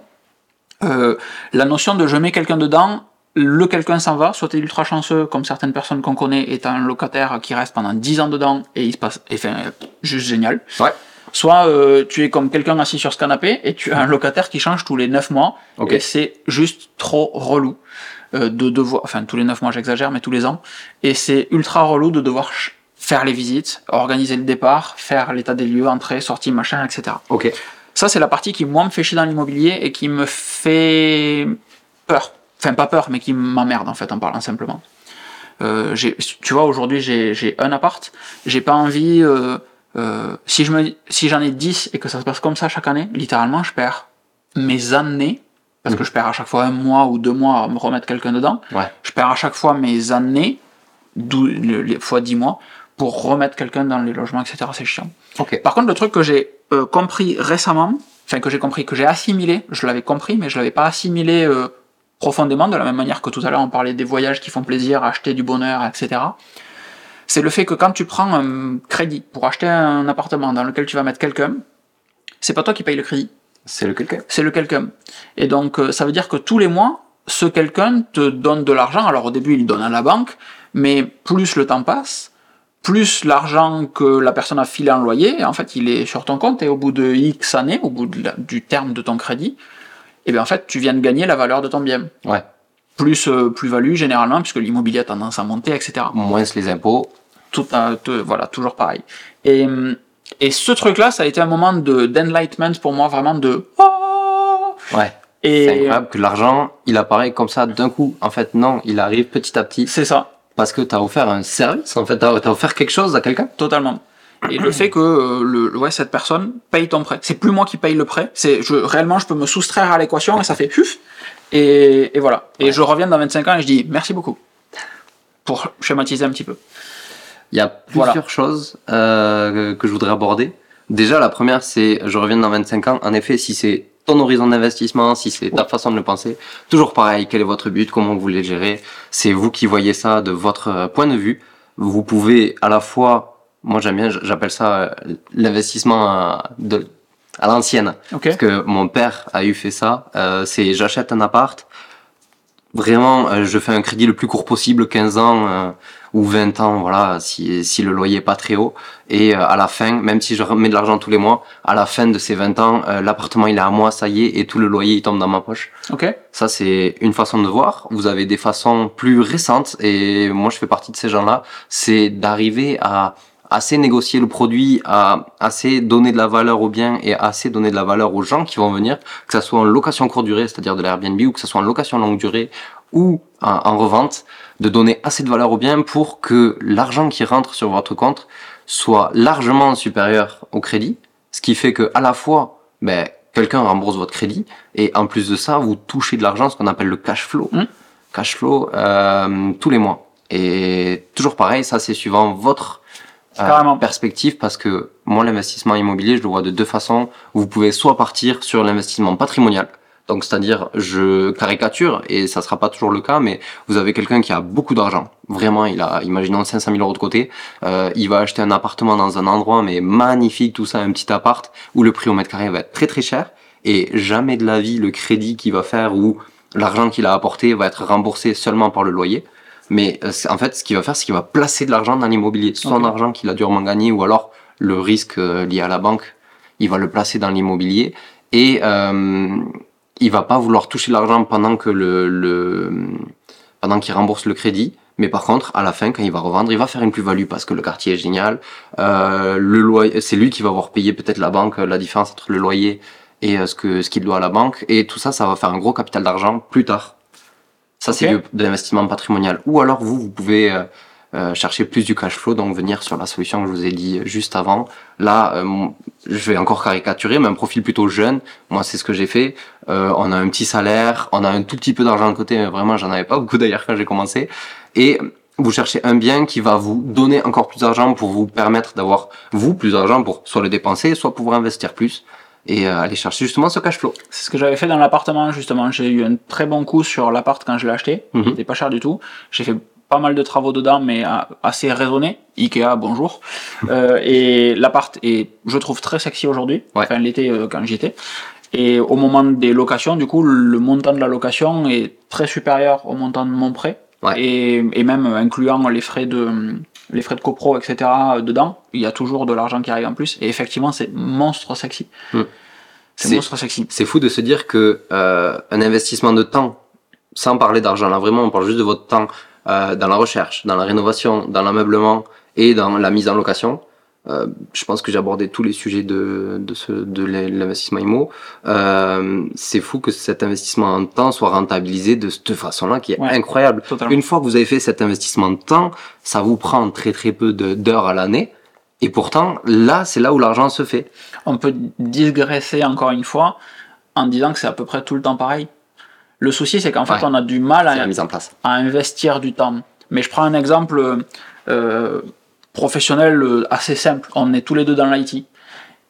euh, la notion de je mets quelqu'un dedans, le quelqu'un s'en va, soit t'es ultra chanceux, comme certaines personnes qu'on connaît, et t'as un locataire qui reste pendant 10 ans dedans, et il se passe, et, enfin, juste génial. Ouais. Soit euh, tu es comme quelqu'un assis sur ce canapé, et tu as un locataire qui change tous les 9 mois, Ok. et c'est juste trop relou. euh, de devoir, enfin tous les 9 mois j'exagère, mais tous les ans, et c'est ultra relou de devoir faire les visites, organiser le départ, faire l'état des lieux, entrée, sortie, machin, etc. Ok. Ça, c'est la partie qui, moi, me fait chier dans l'immobilier et qui me fait peur. Enfin, pas peur, mais qui m'emmerde, en fait, en parlant simplement. Euh, tu vois, aujourd'hui, j'ai un appart. J'ai pas envie. euh, euh, si je me, si j'en ai 10 et que ça se passe comme ça chaque année, littéralement, je perds mes années. Parce que je perds à chaque fois un mois ou deux mois à me remettre quelqu'un dedans. Ouais. Je perds à chaque fois mes années, d'où le- les fois 10 mois, pour remettre quelqu'un dans les logements, etc. C'est chiant. Ok. Par contre, le truc que j'ai euh, compris récemment, enfin que j'ai compris, que j'ai assimilé, je l'avais compris, mais je l'avais pas assimilé euh, profondément, de la même manière que tout à l'heure on parlait des voyages qui font plaisir, acheter du bonheur, etc. C'est le fait que quand tu prends un crédit pour acheter un appartement dans lequel tu vas mettre quelqu'un, c'est pas toi qui paye le crédit, C'est le quelqu'un. c'est le quelqu'un. Et donc euh, ça veut dire que tous les mois, ce quelqu'un te donne de l'argent. Alors au début, il donne à la banque, mais plus le temps passe, plus l'argent que la personne a filé en loyer, en fait, il est sur ton compte et au bout de X années, au bout de du terme de ton crédit, et bien en fait, tu viens de gagner la valeur de ton bien. Ouais. Plus euh, plus-value généralement, puisque l'immobilier a tendance à monter, etc Moins les impôts. tout te- voilà, toujours pareil. Et hum, Et ce truc-là, ça a été un moment de d'enlightenment pour moi, vraiment de. Oh Ouais. C'est incroyable que l'argent, il apparaît comme ça d'un coup. En fait, non, il arrive petit à petit c'est ça, parce que tu as offert un service. En fait, tu as, offert quelque chose à quelqu'un. totalement. Et le fait que euh, le, ouais, cette personne paye ton prêt, c'est plus moi qui paye le prêt, c'est je, réellement je peux me soustraire à l'équation et ça fait puf. Et, et voilà. Et Ouais. je reviens dans 25 ans et je dis merci beaucoup. Pour schématiser un petit peu. Il y a plusieurs Voilà. choses euh, que je voudrais aborder. Déjà, la première, c'est, je reviens dans 25 ans. En effet, si c'est ton horizon d'investissement, si c'est ta façon de le penser, toujours pareil, quel est votre but, comment vous voulez le gérer, c'est vous qui voyez ça de votre euh, point de vue. Vous pouvez à la fois, moi j'aime bien, j'appelle ça euh, l'investissement à, de, à l'ancienne. Ok. Parce que mon père a eu fait ça. Euh, c'est j'achète un appart. Vraiment, euh, je fais un crédit le plus court possible, 15 ans euh, ou 20 ans, voilà, si, si le loyer est pas très haut. Et euh, à la fin, même si je remets de l'argent tous les mois, à la fin de ces 20 ans, euh, l'appartement il est à moi, ça y est, et tout le loyer il tombe dans ma poche. Ok. Ça, c'est une façon de voir. Vous avez des façons plus récentes, et moi, je fais partie de ces gens-là. C'est d'arriver à assez négocier le produit, à assez donner de la valeur au bien et assez donner de la valeur aux gens qui vont venir, que ça soit en location courte durée, c'est-à-dire de l'Airbnb, ou que ça soit en location longue durée, ou en, en revente, de donner assez de valeur au bien pour que l'argent qui rentre sur votre compte soit largement supérieur au crédit, ce qui fait que à la fois, ben, quelqu'un rembourse votre crédit, et en plus de ça, vous touchez de l'argent, ce qu'on appelle le cash flow. Mm. Cash flow euh, tous les mois. Et toujours pareil, ça c'est suivant votre Carrément. perspective, parce que moi l'investissement immobilier, je le vois de deux façons. Vous pouvez soit partir sur l'investissement patrimonial, donc c'est-à-dire je caricature et ça sera pas toujours le cas, mais vous avez quelqu'un qui a beaucoup d'argent, vraiment, il a, imaginons 500 000 euros de côté, euh, il va acheter un appartement dans un endroit mais magnifique, tout ça, un petit appart où le prix au mètre carré va être très très cher et jamais de la vie le crédit qu'il va faire ou l'argent qu'il a apporté va être remboursé seulement par le loyer. Mais euh, en fait, ce qu'il va faire, c'est qu'il va placer de l'argent dans l'immobilier, son Ok. argent qu'il a durement gagné ou alors le risque euh, lié à la banque, il va le placer dans l'immobilier et euh, il va pas vouloir toucher l'argent pendant que le, le pendant qu'il rembourse le crédit. Mais par contre, à la fin, quand il va revendre, il va faire une plus-value parce que le quartier est génial. Euh, le loyer, c'est lui qui va avoir payé peut-être la banque la différence entre le loyer et euh, ce que ce qu'il doit à la banque. Et tout ça, ça va faire un gros capital d'argent plus tard. Ça, c'est Ok. du- de l'investissement patrimonial. Ou alors vous, vous pouvez euh, euh, chercher plus du cash flow, donc venir sur la solution que je vous ai dit juste avant. Là, euh, je vais encore caricaturer, mais un profil plutôt jeune. Moi, c'est ce que j'ai fait. Euh, on a un petit salaire, on a un tout petit peu d'argent de côté, mais vraiment, j'en avais pas beaucoup d'ailleurs quand j'ai commencé. Et vous cherchez un bien qui va vous donner encore plus d'argent pour vous permettre d'avoir, vous, plus d'argent pour soit le dépenser, soit pouvoir investir plus et euh, aller chercher justement ce cash flow. C'est ce que j'avais fait dans l'appartement, justement. J'ai eu un très bon coup sur l'appart quand je l'ai acheté. Mhm. Il était pas cher du tout. J'ai fait pas mal de travaux dedans, mais euh, assez raisonnés. Ikea, bonjour. *laughs* Euh, et l'appart est, je trouve, très sexy aujourd'hui. Ouais. Enfin, l'été euh, quand j'y étais. Et au moment des locations, du coup, le montant de la location est très supérieur au montant de mon prêt. Ouais. Et, et même incluant les frais de les frais de copro, etc. euh, dedans, il y a toujours de l'argent qui arrive en plus. Et effectivement, c'est monstre sexy. Mm. C'est C'est- monstre sexy. C'est fou de se dire que euh, un investissement de temps, sans parler d'argent, là vraiment on parle juste de votre temps euh, dans la recherche, dans la rénovation, dans l'ameublement et dans la mise en location. Euh, je pense que j'ai abordé tous les sujets de, de, ce, de l'investissement IMO. Euh, c'est fou que cet investissement en temps soit rentabilisé de cette façon-là qui est Ouais. incroyable. Totalement. Une fois que vous avez fait cet investissement de temps, ça vous prend très très peu d'heures à l'année. Et pourtant, là, c'est là où l'argent se fait. on peut digresser encore une fois en disant que c'est à peu près tout le temps pareil. Le souci, c'est qu'en fait, Ouais. on a du mal C'est la à, mise en place. à investir du temps. Mais je prends un exemple euh, professionnel euh, assez simple. On est tous les deux dans l'IT.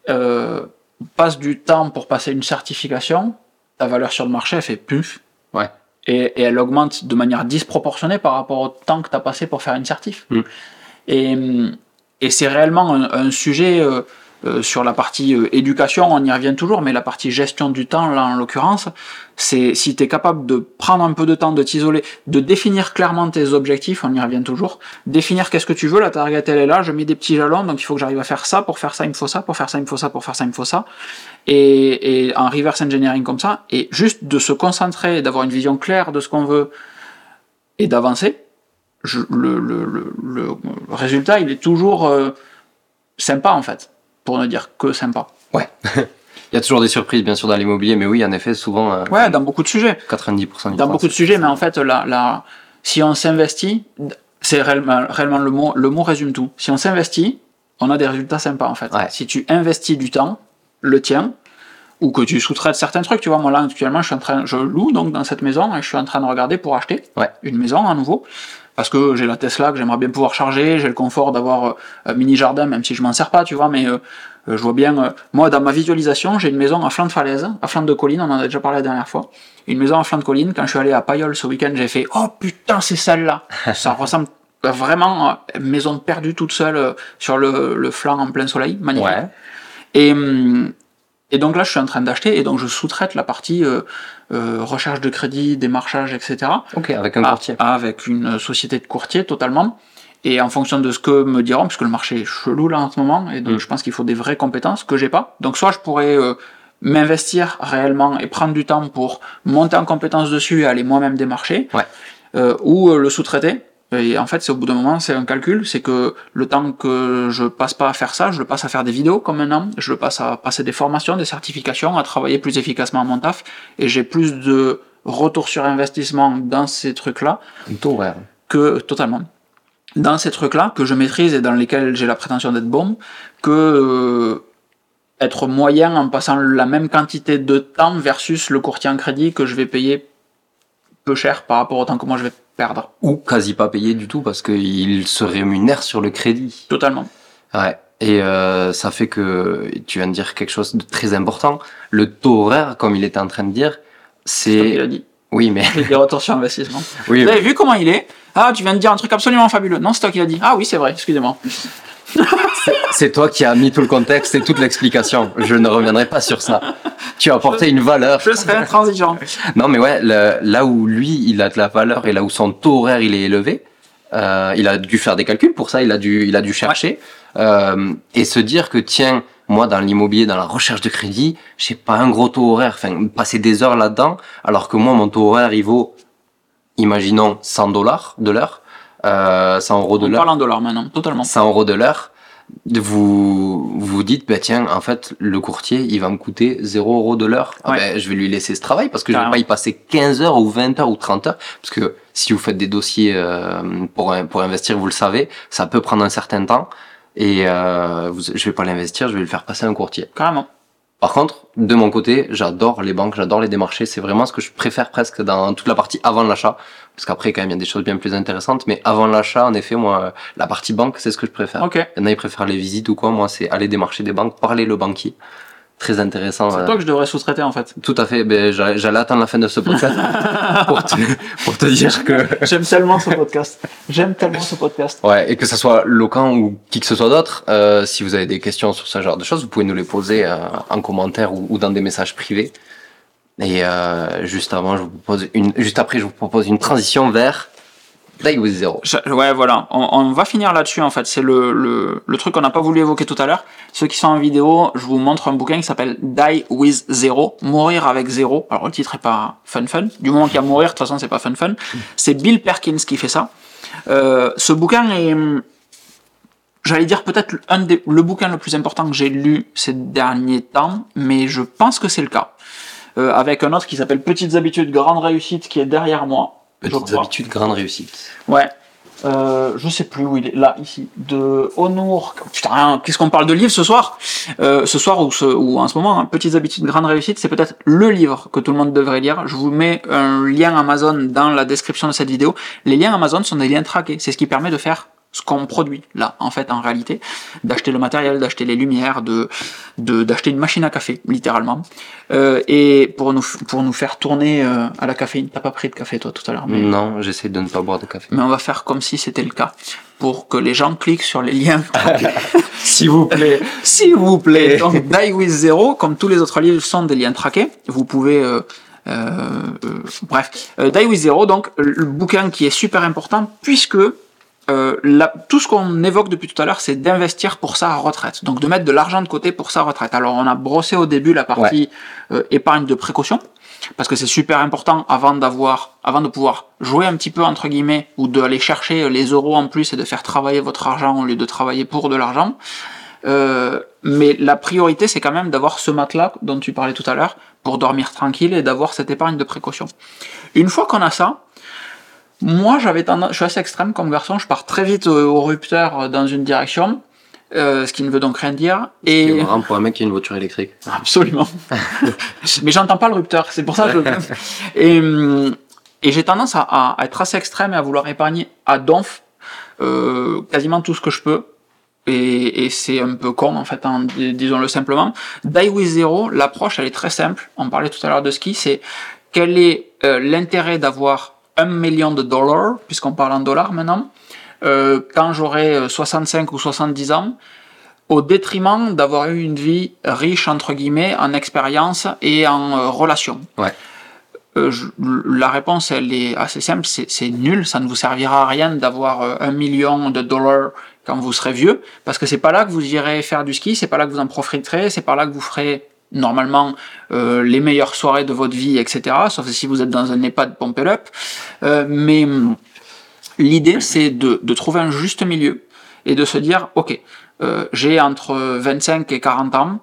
Euh, on passe du temps pour passer une certification, ta valeur sur le marché, elle fait puf. Ouais. Et, et elle augmente de manière disproportionnée par rapport au temps que tu as passé pour faire une certif. Mm. Et, et c'est réellement un, un sujet euh, euh, sur la partie euh, éducation, on y revient toujours, mais la partie gestion du temps, là en l'occurrence, c'est si tu es capable de prendre un peu de temps, de t'isoler, de définir clairement tes objectifs, on y revient toujours, définir qu'est-ce que tu veux, la target elle est là, je mets des petits jalons, donc il faut que j'arrive à faire ça, pour faire ça il me faut ça, pour faire ça il me faut ça, pour faire ça il me faut ça, et, et en reverse engineering comme ça, et juste de se concentrer, d'avoir une vision claire de ce qu'on veut et d'avancer, le, le, le- le résultat il est toujours euh, sympa en fait. Pour ne dire que sympa. Ouais. *laughs* Il y a toujours des surprises, bien sûr, dans l'immobilier, mais oui, en effet, souvent, euh, Ouais, dans beaucoup de sujets. 90% du Dans beaucoup de sujets, mais en fait, si on s'investit, c'est réellement, réellement le mot, le mot résume tout. Si on s'investit, on a des résultats sympas en fait. Ouais. Si tu investis du temps, le tien, ou que tu sous-traites certains trucs, tu vois, moi là actuellement, je suis en train, je loue donc dans cette maison et je suis en train de regarder pour acheter Ouais. une maison à nouveau. Parce que j'ai la Tesla que j'aimerais bien pouvoir charger, j'ai le confort d'avoir euh, un mini jardin, même si je m'en sers pas, tu vois, mais euh, euh, je vois bien, euh, moi dans ma visualisation, j'ai une maison à flanc de falaise, à flanc de colline, on en a déjà parlé la dernière fois. Une maison à flanc de colline, quand je suis allé à Payol ce week-end, j'ai fait Oh putain, c'est celle-là *laughs* Ça ressemble vraiment à une maison perdue toute seule sur le, le flanc en plein soleil, magnifique. Ouais. Et, hum, et donc là, je suis en train d'acheter, et donc je sous-traite la partie euh, euh, recherche de crédit, démarchage, etc. Ok, avec un Ah, courtier. Avec une société de courtier totalement. Et en fonction de ce que me diront, parce que le marché est chelou là en ce moment, et donc Mm. je pense qu'il faut des vraies compétences que j'ai pas. Donc soit je pourrais euh, m'investir réellement et prendre du temps pour monter en compétences dessus et aller moi-même démarcher, Ouais. euh, ou euh, le sous-traiter. Et en fait, c'est au bout d'un moment, c'est un calcul, c'est que le temps que je passe pas à faire ça, je le passe à faire des vidéos comme maintenant, je le passe à passer des formations, des certifications, à travailler plus efficacement à mon taf, et j'ai plus de retour sur investissement dans ces trucs-là Un que totalement dans ces trucs-là que je maîtrise et dans lesquels j'ai la prétention d'être bon que euh, être moyen en passant la même quantité de temps versus le courtier en crédit que je vais payer peu cher par rapport au temps que moi je vais perdre. Ou quasi pas payé du tout parce qu'il se rémunère sur le crédit. Totalement. Ouais. Et euh, ça fait que tu viens de dire quelque chose de très important. Le taux horaire, comme il était en train de dire, C'est l'as c'est. dit. Oui, mais. Des retours sur investissement. *laughs* Oui, Vous avez vu comment il est? Ah, tu viens de dire un truc absolument fabuleux. Non, c'est toi qui l'as dit. Ah oui, c'est vrai, excusez-moi. *laughs* c'est toi qui as mis tout le contexte et toute l'explication. Je ne reviendrai pas sur ça. Tu as apporté une valeur. Je serai intransigeant. Non, mais ouais, le- là où lui, il a de la valeur et là où son taux horaire, il est élevé, euh, il a dû faire des calculs pour ça, il a dû, il a dû chercher euh, et se dire que tiens, moi dans l'immobilier, dans la recherche de crédit, j'ai pas un gros taux horaire, enfin passer des heures là-dedans, alors que moi mon taux horaire il vaut, imaginons 100 dollars de l'heure, euh, 100 euros de On l'heure. parle en dollars maintenant, totalement. 100 euros de l'heure, vous vous dites, bah tiens, en fait, le courtier, il va me coûter 0 euros de l'heure. Ah Ouais. ben, je vais lui laisser ce travail parce que je vais pas y passer 15 heures ou 20 heures ou 30 heures. Parce que si vous faites des dossiers euh, pour, pour investir, vous le savez, ça peut prendre un certain temps. Et euh, vous, je vais pas l'investir, je vais le faire passer à un courtier. Carrément. Par contre, de mon côté, j'adore les banques, j'adore les démarchés. C'est vraiment ce que je préfère presque dans toute la partie avant l'achat. Parce qu'après, quand même, il y a des choses bien plus intéressantes. Mais avant l'achat, en effet, moi, la partie banque, c'est ce que je préfère. Ok. Il y en a, ils préfèrent les visites ou quoi. Moi, c'est aller démarcher des banques, parler le banquier. Très intéressant. C'est toi que je devrais sous-traiter en fait. Tout à fait. Ben, j'allais attendre la fin de ce podcast *laughs* pour, te, pour te dire que. *laughs* J'aime tellement ce podcast. J'aime tellement ce podcast. Ouais, et que ce soit Locan ou qui que ce soit d'autre, euh, si vous avez des questions sur ce genre de choses, vous pouvez nous les poser euh, en commentaire ou, ou dans des messages privés. Et euh, juste avant, je vous propose une, juste après, je vous propose une transition vers Die with Zero. Ouais, voilà. On, va finir là-dessus en fait. C'est le, le, le truc qu'on n'a pas voulu évoquer tout à l'heure. Ceux qui sont en vidéo, je vous montre un bouquin qui s'appelle Die with Zero. Mourir avec zéro. Alors le titre est pas fun fun. Du moment qu'il y a mourir, de toute façon c'est pas fun fun. C'est Bill Perkins qui fait ça. Euh, ce bouquin est, j'allais dire peut-être un des, le bouquin le plus important que j'ai lu ces derniers temps, mais je pense que c'est le cas. Euh, avec un autre qui s'appelle Petites habitudes, grande réussite, qui est derrière moi. Petites habitudes, grande réussite. Ouais. Euh, je sais plus où il est. Là, ici. De Honour. Putain, qu'est-ce qu'on parle de livre ce soir? Euh, Ce soir ou, ce, ou en ce moment, hein, Petites habitudes, grande réussite, c'est peut-être le livre que tout le monde devrait lire. Je vous mets un lien Amazon dans la description de cette vidéo. Les liens Amazon sont des liens traqués. C'est ce qui permet de faire ce qu'on produit là, en fait, en réalité, d'acheter le matériel, d'acheter les lumières, de de- d'acheter une machine à café, littéralement, Euh, et pour nous pour nous faire tourner euh, à la caféine. T'as pas pris de café toi tout à l'heure, mais Non, j'essaie de ne pas boire de café. mais on va faire comme si c'était le cas pour que les gens cliquent sur les liens. *laughs* S'il vous plaît. S'il vous plaît. *laughs* Donc, Die with Zero, comme tous les autres livres, sont des liens traqués. Vous pouvez. euh, euh, euh, bref, Euh, Die with Zero, donc le bouquin qui est super important puisque euh, la- tout ce qu'on évoque depuis tout à l'heure, c'est d'investir pour sa retraite. Donc de mettre de l'argent de côté pour sa retraite. Alors on a brossé au début la partie euh, épargne de précaution parce que c'est super important avant d'avoir, avant de pouvoir jouer un petit peu entre guillemets ou d'aller chercher les euros en plus et de faire travailler votre argent au lieu de travailler pour de l'argent. Euh, mais la priorité, c'est quand même d'avoir ce matelas dont tu parlais tout à l'heure pour dormir tranquille et d'avoir cette épargne de précaution. Une fois qu'on a ça, moi, j'avais tendance, je suis assez extrême comme garçon, je pars très vite au, au rupteur dans une direction, euh, ce qui ne veut donc rien dire. C'est Et marrant pour un mec qui a une voiture électrique. *laughs* absolument. *laughs* Mais j'entends pas le rupteur, c'est pour ça que je... Et, hum, et j'ai tendance à, à être assez extrême et à vouloir épargner à donf euh, quasiment tout ce que je peux. Et, et c'est un peu con en fait, hein, dis- disons-le simplement. Die with Zero, l'approche elle est très simple. On parlait tout à l'heure de ski, c'est quel est euh, l'intérêt d'avoir un million de dollars, puisqu'on parle en dollars maintenant, euh, quand j'aurai euh, 65 ou 70 ans, au détriment d'avoir eu une vie riche entre guillemets en expérience et en euh, relations. Ouais. Euh, je- la réponse, elle est assez simple, c'est nul, ça ne vous servira à rien d'avoir euh, un million de dollars quand vous serez vieux, parce que c'est pas là que vous irez faire du ski, c'est pas là que vous en profiterez, c'est pas là que vous ferez normalement euh, les meilleures soirées de votre vie, etc. Sauf si vous êtes dans un EHPAD pump it up. Euh, mais hum, l'idée, c'est de, de trouver un juste milieu et de se dire, ok, euh, j'ai entre 25 et 40 ans,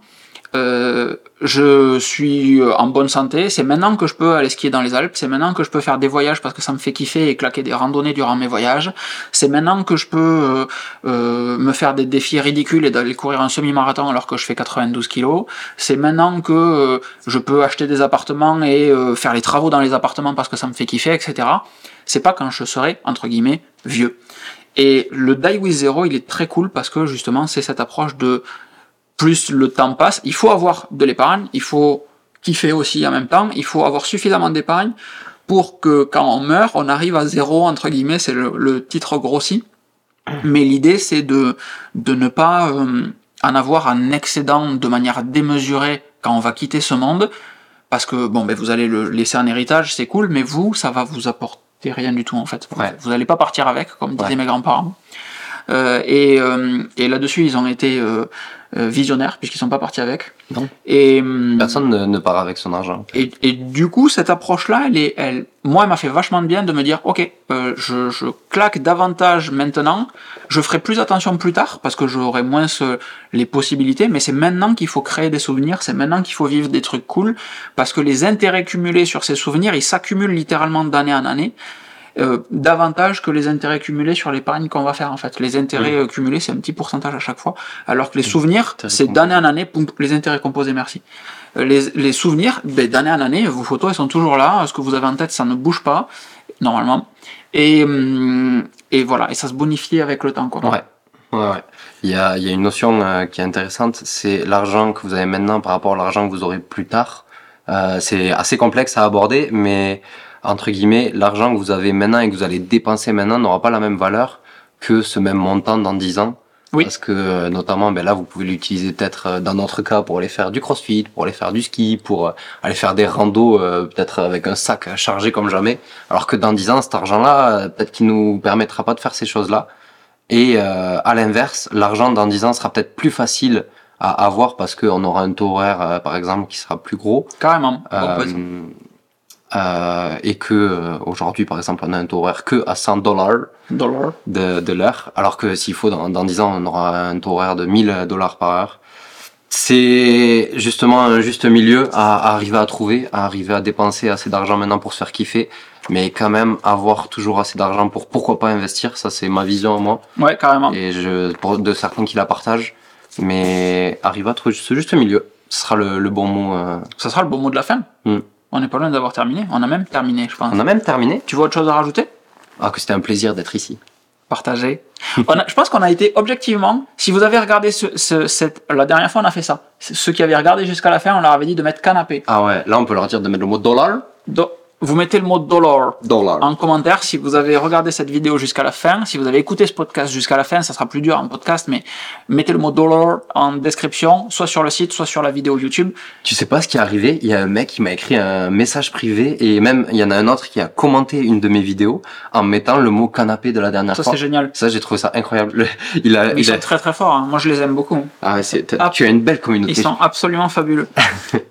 euh, je suis en bonne santé, c'est maintenant que je peux aller skier dans les Alpes, c'est maintenant que je peux faire des voyages parce que ça me fait kiffer et claquer des randonnées durant mes voyages, c'est maintenant que je peux euh, euh, me faire des défis ridicules et d'aller courir un semi-marathon alors que je fais 92 kilos, c'est maintenant que euh, je peux acheter des appartements et euh, faire les travaux dans les appartements parce que ça me fait kiffer, etc. C'est pas quand je serai, entre guillemets, vieux. Et le Die With Zero, il est très cool parce que justement, c'est cette approche de plus le temps passe, il faut avoir de l'épargne, il faut kiffer aussi en même temps, il faut avoir suffisamment d'épargne pour que quand on meurt, on arrive à zéro, entre guillemets, c'est le, le titre grossi. Mais l'idée, c'est de, de ne pas euh, en avoir un excédent de manière démesurée quand on va quitter ce monde, parce que bon, ben, vous allez le laisser en héritage, c'est cool, mais vous, ça va vous apporter rien du tout en fait. Ouais. Vous n'allez pas partir avec, comme disaient Ouais. mes grands-parents. Euh, et euh, et là-dessus, ils ont été visionnaires puisqu'ils sont pas partis avec. Non. Et hum, Personne ne, ne part avec son argent. et, et du coup, cette approche-là, elle est, elle, moi, elle m'a fait vachement de bien de me dire, ok, euh, je, je claque davantage maintenant, je ferai plus attention plus tard parce que j'aurai moins ce- les possibilités, mais c'est maintenant qu'il faut créer des souvenirs, c'est maintenant qu'il faut vivre des trucs cool parce que les intérêts cumulés sur ces souvenirs, ils s'accumulent littéralement d'année en année. Euh, davantage que les intérêts cumulés sur l'épargne qu'on va faire en fait. Les intérêts euh, cumulés c'est un petit pourcentage à chaque fois, alors que les souvenirs c'est d'année en année, les intérêts composés merci. Euh, Les, les souvenirs, ben, d'année en année, vos photos elles sont toujours là, ce que vous avez en tête ça ne bouge pas normalement, et hum, et voilà, et ça se bonifie avec le temps quoi. Ouais. Ouais, ouais. Il y a, il y a une notion euh, qui est intéressante, c'est l'argent que vous avez maintenant par rapport à l'argent que vous aurez plus tard. Euh, c'est assez complexe à aborder, mais entre guillemets, l'argent que vous avez maintenant et que vous allez dépenser maintenant n'aura pas la même valeur que ce même montant dans 10 ans. Oui. Parce que euh, notamment, ben là, vous pouvez l'utiliser peut-être euh, dans notre cas pour aller faire du crossfit, pour aller faire du ski, pour euh, aller faire des randos, euh, peut-être avec un sac chargé comme jamais. Alors que dans 10 ans, cet argent-là, peut-être qu'il nous permettra pas de faire ces choses-là. Et euh, à l'inverse, l'argent dans 10 ans sera peut-être plus facile à avoir parce qu'on aura un taux horaire, euh, par exemple, qui sera plus gros. Carrément. Euh, Bon, vas-y. Euh, et que euh, aujourd'hui, par exemple, on a un taux horaire que à 100 dollars Dollar. de, de l'heure, alors que s'il faut, dans, dans 10 ans, on aura un taux horaire de 1000 dollars par heure. C'est justement un juste milieu à, à arriver à trouver, à arriver à dépenser assez d'argent maintenant pour se faire kiffer, mais quand même avoir toujours assez d'argent pour pourquoi pas investir, ça c'est ma vision moi, Ouais, carrément. et je, pour de certains qui la partagent, mais arriver à trouver ce juste milieu, ce sera le, le bon mot. euh. Ça sera le beau mot de la fin. Hmm. On n'est pas loin d'avoir terminé. On a même terminé, je pense. On a même terminé. Tu vois autre chose à rajouter? Ah, que c'était un plaisir d'être ici. *laughs* On a- je pense qu'on a été objectivement. Si vous avez regardé ce, ce- cette, la dernière fois, on a fait ça. Ceux qui avaient regardé jusqu'à la fin, on leur avait dit de mettre canapé. Ah ouais, là on peut leur dire de mettre le mot dollar. Do- vous mettez le mot dollar Dollar. en commentaire si vous avez regardé cette vidéo jusqu'à la fin. Si vous avez écouté ce podcast jusqu'à la fin, ça sera plus dur en podcast, mais mettez le mot dollar en description, soit sur le site, soit sur la vidéo YouTube. Tu sais pas ce qui est arrivé? Il y a un mec qui m'a écrit un message privé et même il y en a un autre qui a commenté une de mes vidéos en mettant le mot canapé de la dernière Ça, fois. c'est génial. Ça, j'ai trouvé ça incroyable. Le- Il a, Mais ils il a- sont très très forts. hein. Moi, je les aime beaucoup. Ah, Ah. tu as une belle communauté. Ils sont absolument fabuleux. *laughs*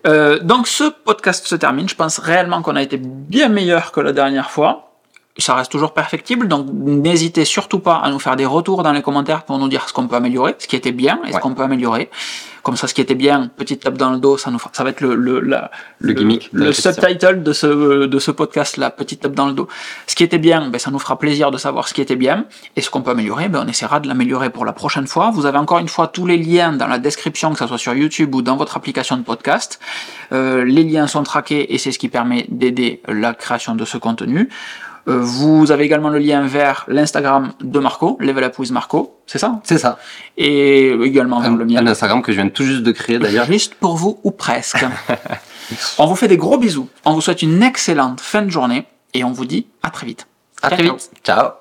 Euh, donc ce podcast se termine. Je pense réellement qu'on a été bien meilleur que la dernière fois. Ça reste toujours perfectible, donc n'hésitez surtout pas à nous faire des retours dans les commentaires pour nous dire ce qu'on peut améliorer, ce qui était bien et ce Ouais. qu'on peut améliorer. Comme ça, ce qui était bien, petite tape dans le dos, ça nous fera- ça va être le le la- Le gimmick le subtitle de ce de ce podcast là, petite tape dans le dos. Ce qui était bien, ben ça nous fera plaisir de savoir ce qui était bien et ce qu'on peut améliorer, ben on essaiera de l'améliorer pour la prochaine fois. Vous avez encore une fois tous les liens dans la description, que ce soit sur YouTube ou dans votre application de podcast. Euh, les liens sont traqués et c'est ce qui permet d'aider la création de ce contenu. Euh, vous avez également le lien vers l'Instagram de Marco, Level Up with Marco, c'est ça C'est ça. Et également vers le mien. un Instagram que je viens tout juste de créer d'ailleurs. *laughs* Juste pour vous ou presque. *laughs* on vous fait des gros bisous. On vous souhaite une excellente fin de journée et on vous dit à très vite. À Ciao, très vite. Ciao.